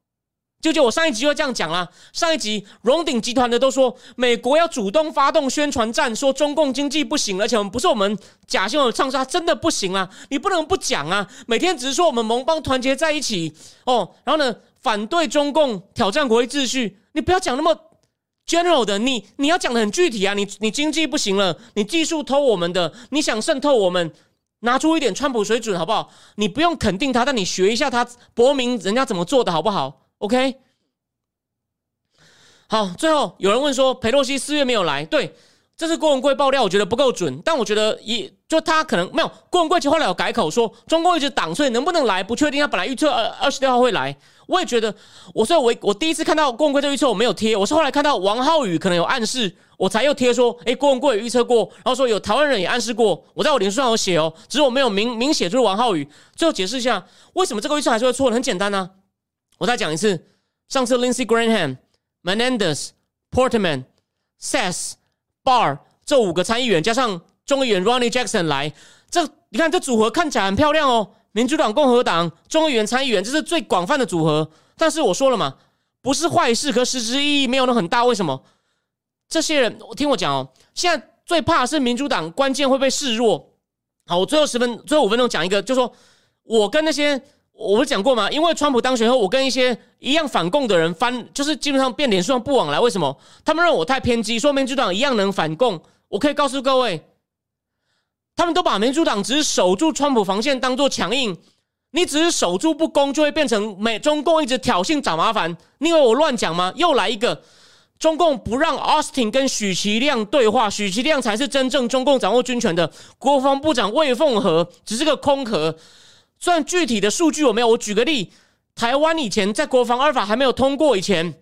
就就我上一集就这样讲了。上一集荣鼎集团的都说，美国要主动发动宣传战，说中共经济不行，而且我们不是我们假新闻唱说真的不行啊，你不能不讲啊。每天只是说我们盟邦团结在一起哦，然后呢反对中共挑战国际秩序，你不要讲那么。General 的你，你要讲的很具体啊！你你经济不行了，你技术偷我们的，你想渗透我们，拿出一点川普水准好不好？你不用肯定他，但你学一下他博明人家怎么做的好不好？OK。好，最后有人问说，裴洛西四月没有来，对。这是郭文贵爆料，我觉得不够准，但我觉得也就他可能没有郭文贵，其实后来有改口说中共一直挡，所以能不能来不确定。他本来预测二二十六号会来，我也觉得，我所以，我我第一次看到郭文贵这预测我没有贴，我是后来看到王浩宇可能有暗示，我才又贴说，哎，郭文贵预测过，然后说有台湾人也暗示过，我在我脸书上有写哦，只是我没有明明写出王浩宇。最后解释一下，为什么这个预测还是会错？很简单呢，我再讲一次，上次 Lindsey Graham、Menendez、Portman、Sass。Bar 这五个参议员加上众议员 Ronnie Jackson 来，这你看这组合看起来很漂亮哦。民主党、共和党、众议员、参议员，这是最广泛的组合。但是我说了嘛，不是坏事，可实质意义没有那很大。为什么？这些人，我听我讲哦，现在最怕是民主党关键会被示弱。好，我最后十分最后五分钟讲一个，就说我跟那些我不是讲过吗？因为川普当选后，我跟一些一样反共的人翻，就是基本上变脸书上不往来。为什么？他们认为我太偏激，说民主党一样能反共。我可以告诉各位，他们都把民主党只是守住川普防线当做强硬。你只是守住不攻，就会变成美中共一直挑衅找麻烦。你以为我乱讲吗？又来一个，中共不让 Austin 跟许其亮对话，许其亮才是真正中共掌握军权的国防部长魏凤和，只是个空壳。虽然具体的数据我没有，我举个例，台湾以前在国防二法还没有通过以前。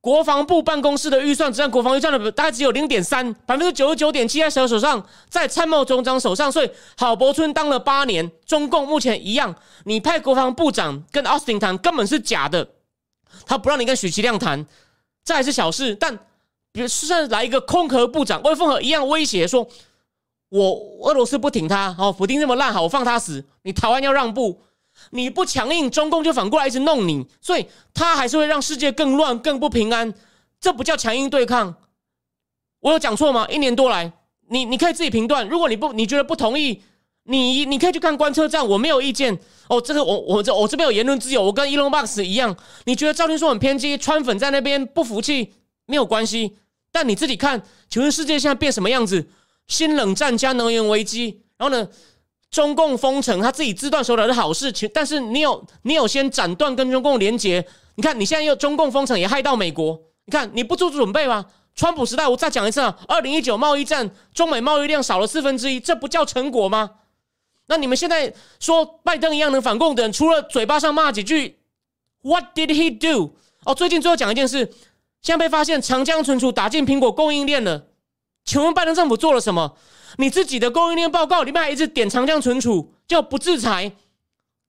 国防部办公室的预算只占国防预算的大概只有零点三，百分之九十九点七在谁手上？在参谋总长手上。所以郝柏村当了八年，中共目前一样，你派国防部长跟奥斯汀谈根本是假的，他不让你跟许其亮谈，这还是小事。但比如现在来一个空壳部长，魏凤和一样威胁说：“我俄罗斯不挺他，好，普京这么烂，好，我放他死。你台湾要让步。”你不强硬，中共就反过来一直弄你，所以他还是会让世界更乱、更不平安。这不叫强硬对抗。我有讲错吗？一年多来，你你可以自己评断。如果你不你觉得不同意，你你可以去看观测站，我没有意见。哦，这个我我这我这边有言论自由，我跟 Elon Musk 一样。你觉得赵天说很偏激，川粉在那边不服气，没有关系。但你自己看，请问世界现在变什么样子？新冷战加能源危机，然后呢？中共封城，他自己自断手脚是好事，情，但是你有你有先斩断跟中共连结，你看你现在又中共封城也害到美国，你看你不做准备吗？川普时代，我再讲一次啊，二零一九贸易战，中美贸易量少了四分之一，这不叫成果吗？那你们现在说拜登一样能反共的人，除了嘴巴上骂几句，What did he do？哦，最近最后讲一件事，现在被发现长江存储打进苹果供应链了，请问拜登政府做了什么？你自己的供应链报告里面还一直点长江存储，叫不制裁。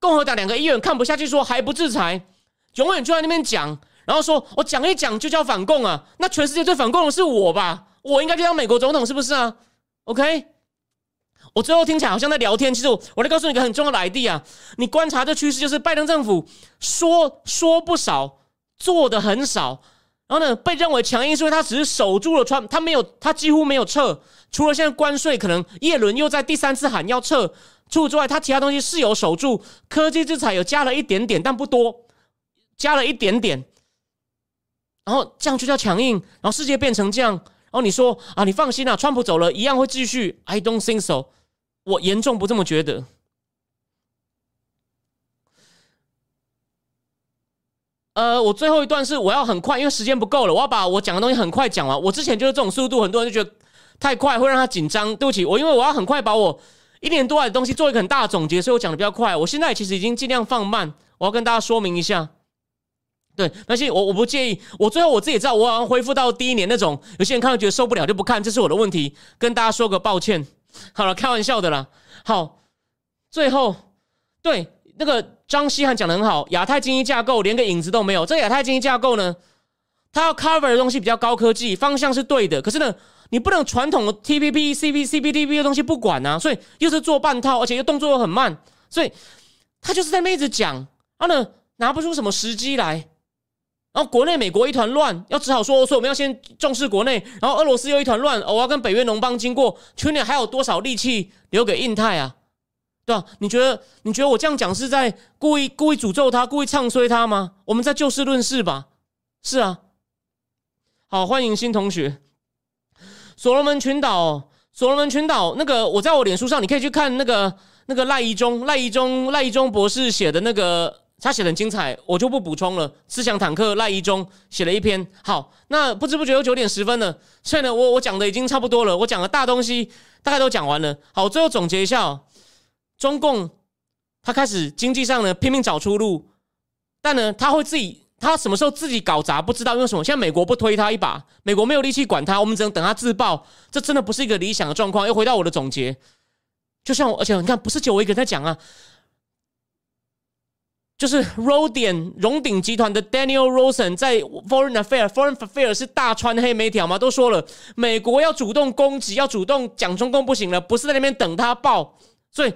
共和党两个议员看不下去，说还不制裁，永远就在那边讲，然后说我讲一讲就叫反共啊？那全世界最反共的是我吧？我应该就当美国总统是不是啊？OK，我最后听起来好像在聊天，其实我我在告诉你一个很重要的 idea，你观察这趋势，就是拜登政府说说不少，做的很少。然后呢，被认为强硬是因为他只是守住了川，他没有，他几乎没有撤。除了现在关税，可能叶伦又在第三次喊要撤，除此之外，他其他东西是有守住。科技制裁有加了一点点，但不多，加了一点点。然后这样就叫强硬。然后世界变成这样，然后你说啊，你放心啊，川普走了一样会继续。I don't think so，我严重不这么觉得。呃，我最后一段是我要很快，因为时间不够了，我要把我讲的东西很快讲完。我之前就是这种速度，很多人就觉得太快会让他紧张。对不起，我因为我要很快把我一年多来的东西做一个很大的总结，所以我讲的比较快。我现在其实已经尽量放慢，我要跟大家说明一下。对，但是我我不介意。我最后我自己知道，我好像恢复到第一年那种，有些人看到觉得受不了就不看，这是我的问题，跟大家说个抱歉。好了，开玩笑的啦。好，最后对。那个张希涵讲的很好，亚太经济架构连个影子都没有。这亚太经济架构呢，它要 cover 的东西比较高科技，方向是对的。可是呢，你不能传统的 TPP、CP、CPTP 的东西不管啊，所以又是做半套，而且又动作又很慢，所以他就是在那一直讲，然后呢拿不出什么时机来。然后国内美国一团乱，要只好说说我们要先重视国内，然后俄罗斯又一团乱，我要跟北约农邦经过，去年还有多少力气留给印太啊？对吧？你觉得你觉得我这样讲是在故意故意诅咒他，故意唱衰他吗？我们在就事论事吧。是啊。好，欢迎新同学。所罗门群岛，所罗门群岛那个，我在我脸书上，你可以去看那个那个赖一中赖一中赖一中博士写的那个，他写的很精彩，我就不补充了。思想坦克赖一中写了一篇。好，那不知不觉有九点十分了，所以呢，我我讲的已经差不多了，我讲的大东西大概都讲完了。好，最后总结一下。中共他开始经济上呢拼命找出路，但呢他会自己他什么时候自己搞砸不知道，因为什么？现在美国不推他一把，美国没有力气管他，我们只能等他自爆。这真的不是一个理想的状况。又回到我的总结，就像而且你看，不是就我一个人在讲啊，就是 Rodian 荣鼎集团的 Daniel Rosen 在 Foreign Affairs Foreign Affairs 是大川黑莓条嘛，都说了，美国要主动攻击，要主动讲中共不行了，不是在那边等他爆，所以。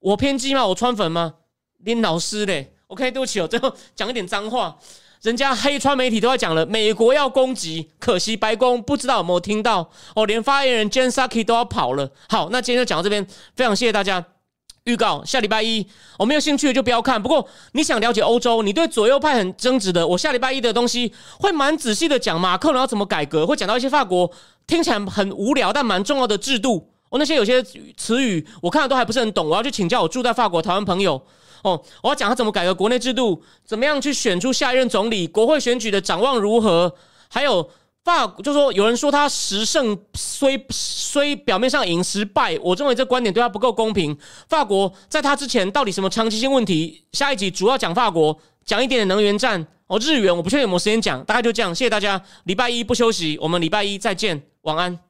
我偏激吗？我穿粉吗？连老师嘞？OK，对不起哦，最后讲一点脏话。人家黑川媒体都在讲了，美国要攻击，可惜白宫不知道有没有听到哦，连发言人 Jen Saki 都要跑了。好，那今天就讲到这边，非常谢谢大家。预告下礼拜一，我没有兴趣的就不要看。不过你想了解欧洲，你对左右派很争执的，我下礼拜一的东西会蛮仔细的讲马克龙要怎么改革，会讲到一些法国听起来很无聊但蛮重要的制度。哦，那些有些词语我看了都还不是很懂，我要去请教我住在法国台湾朋友。哦，我要讲他怎么改革国内制度，怎么样去选出下一任总理，国会选举的展望如何，还有。法就说有人说他十胜虽虽表面上赢失败，我认为这观点对他不够公平。法国在他之前到底什么长期性问题？下一集主要讲法国，讲一点点能源战哦，日元我不确定有没有时间讲，大概就这样。谢谢大家，礼拜一不休息，我们礼拜一再见，晚安。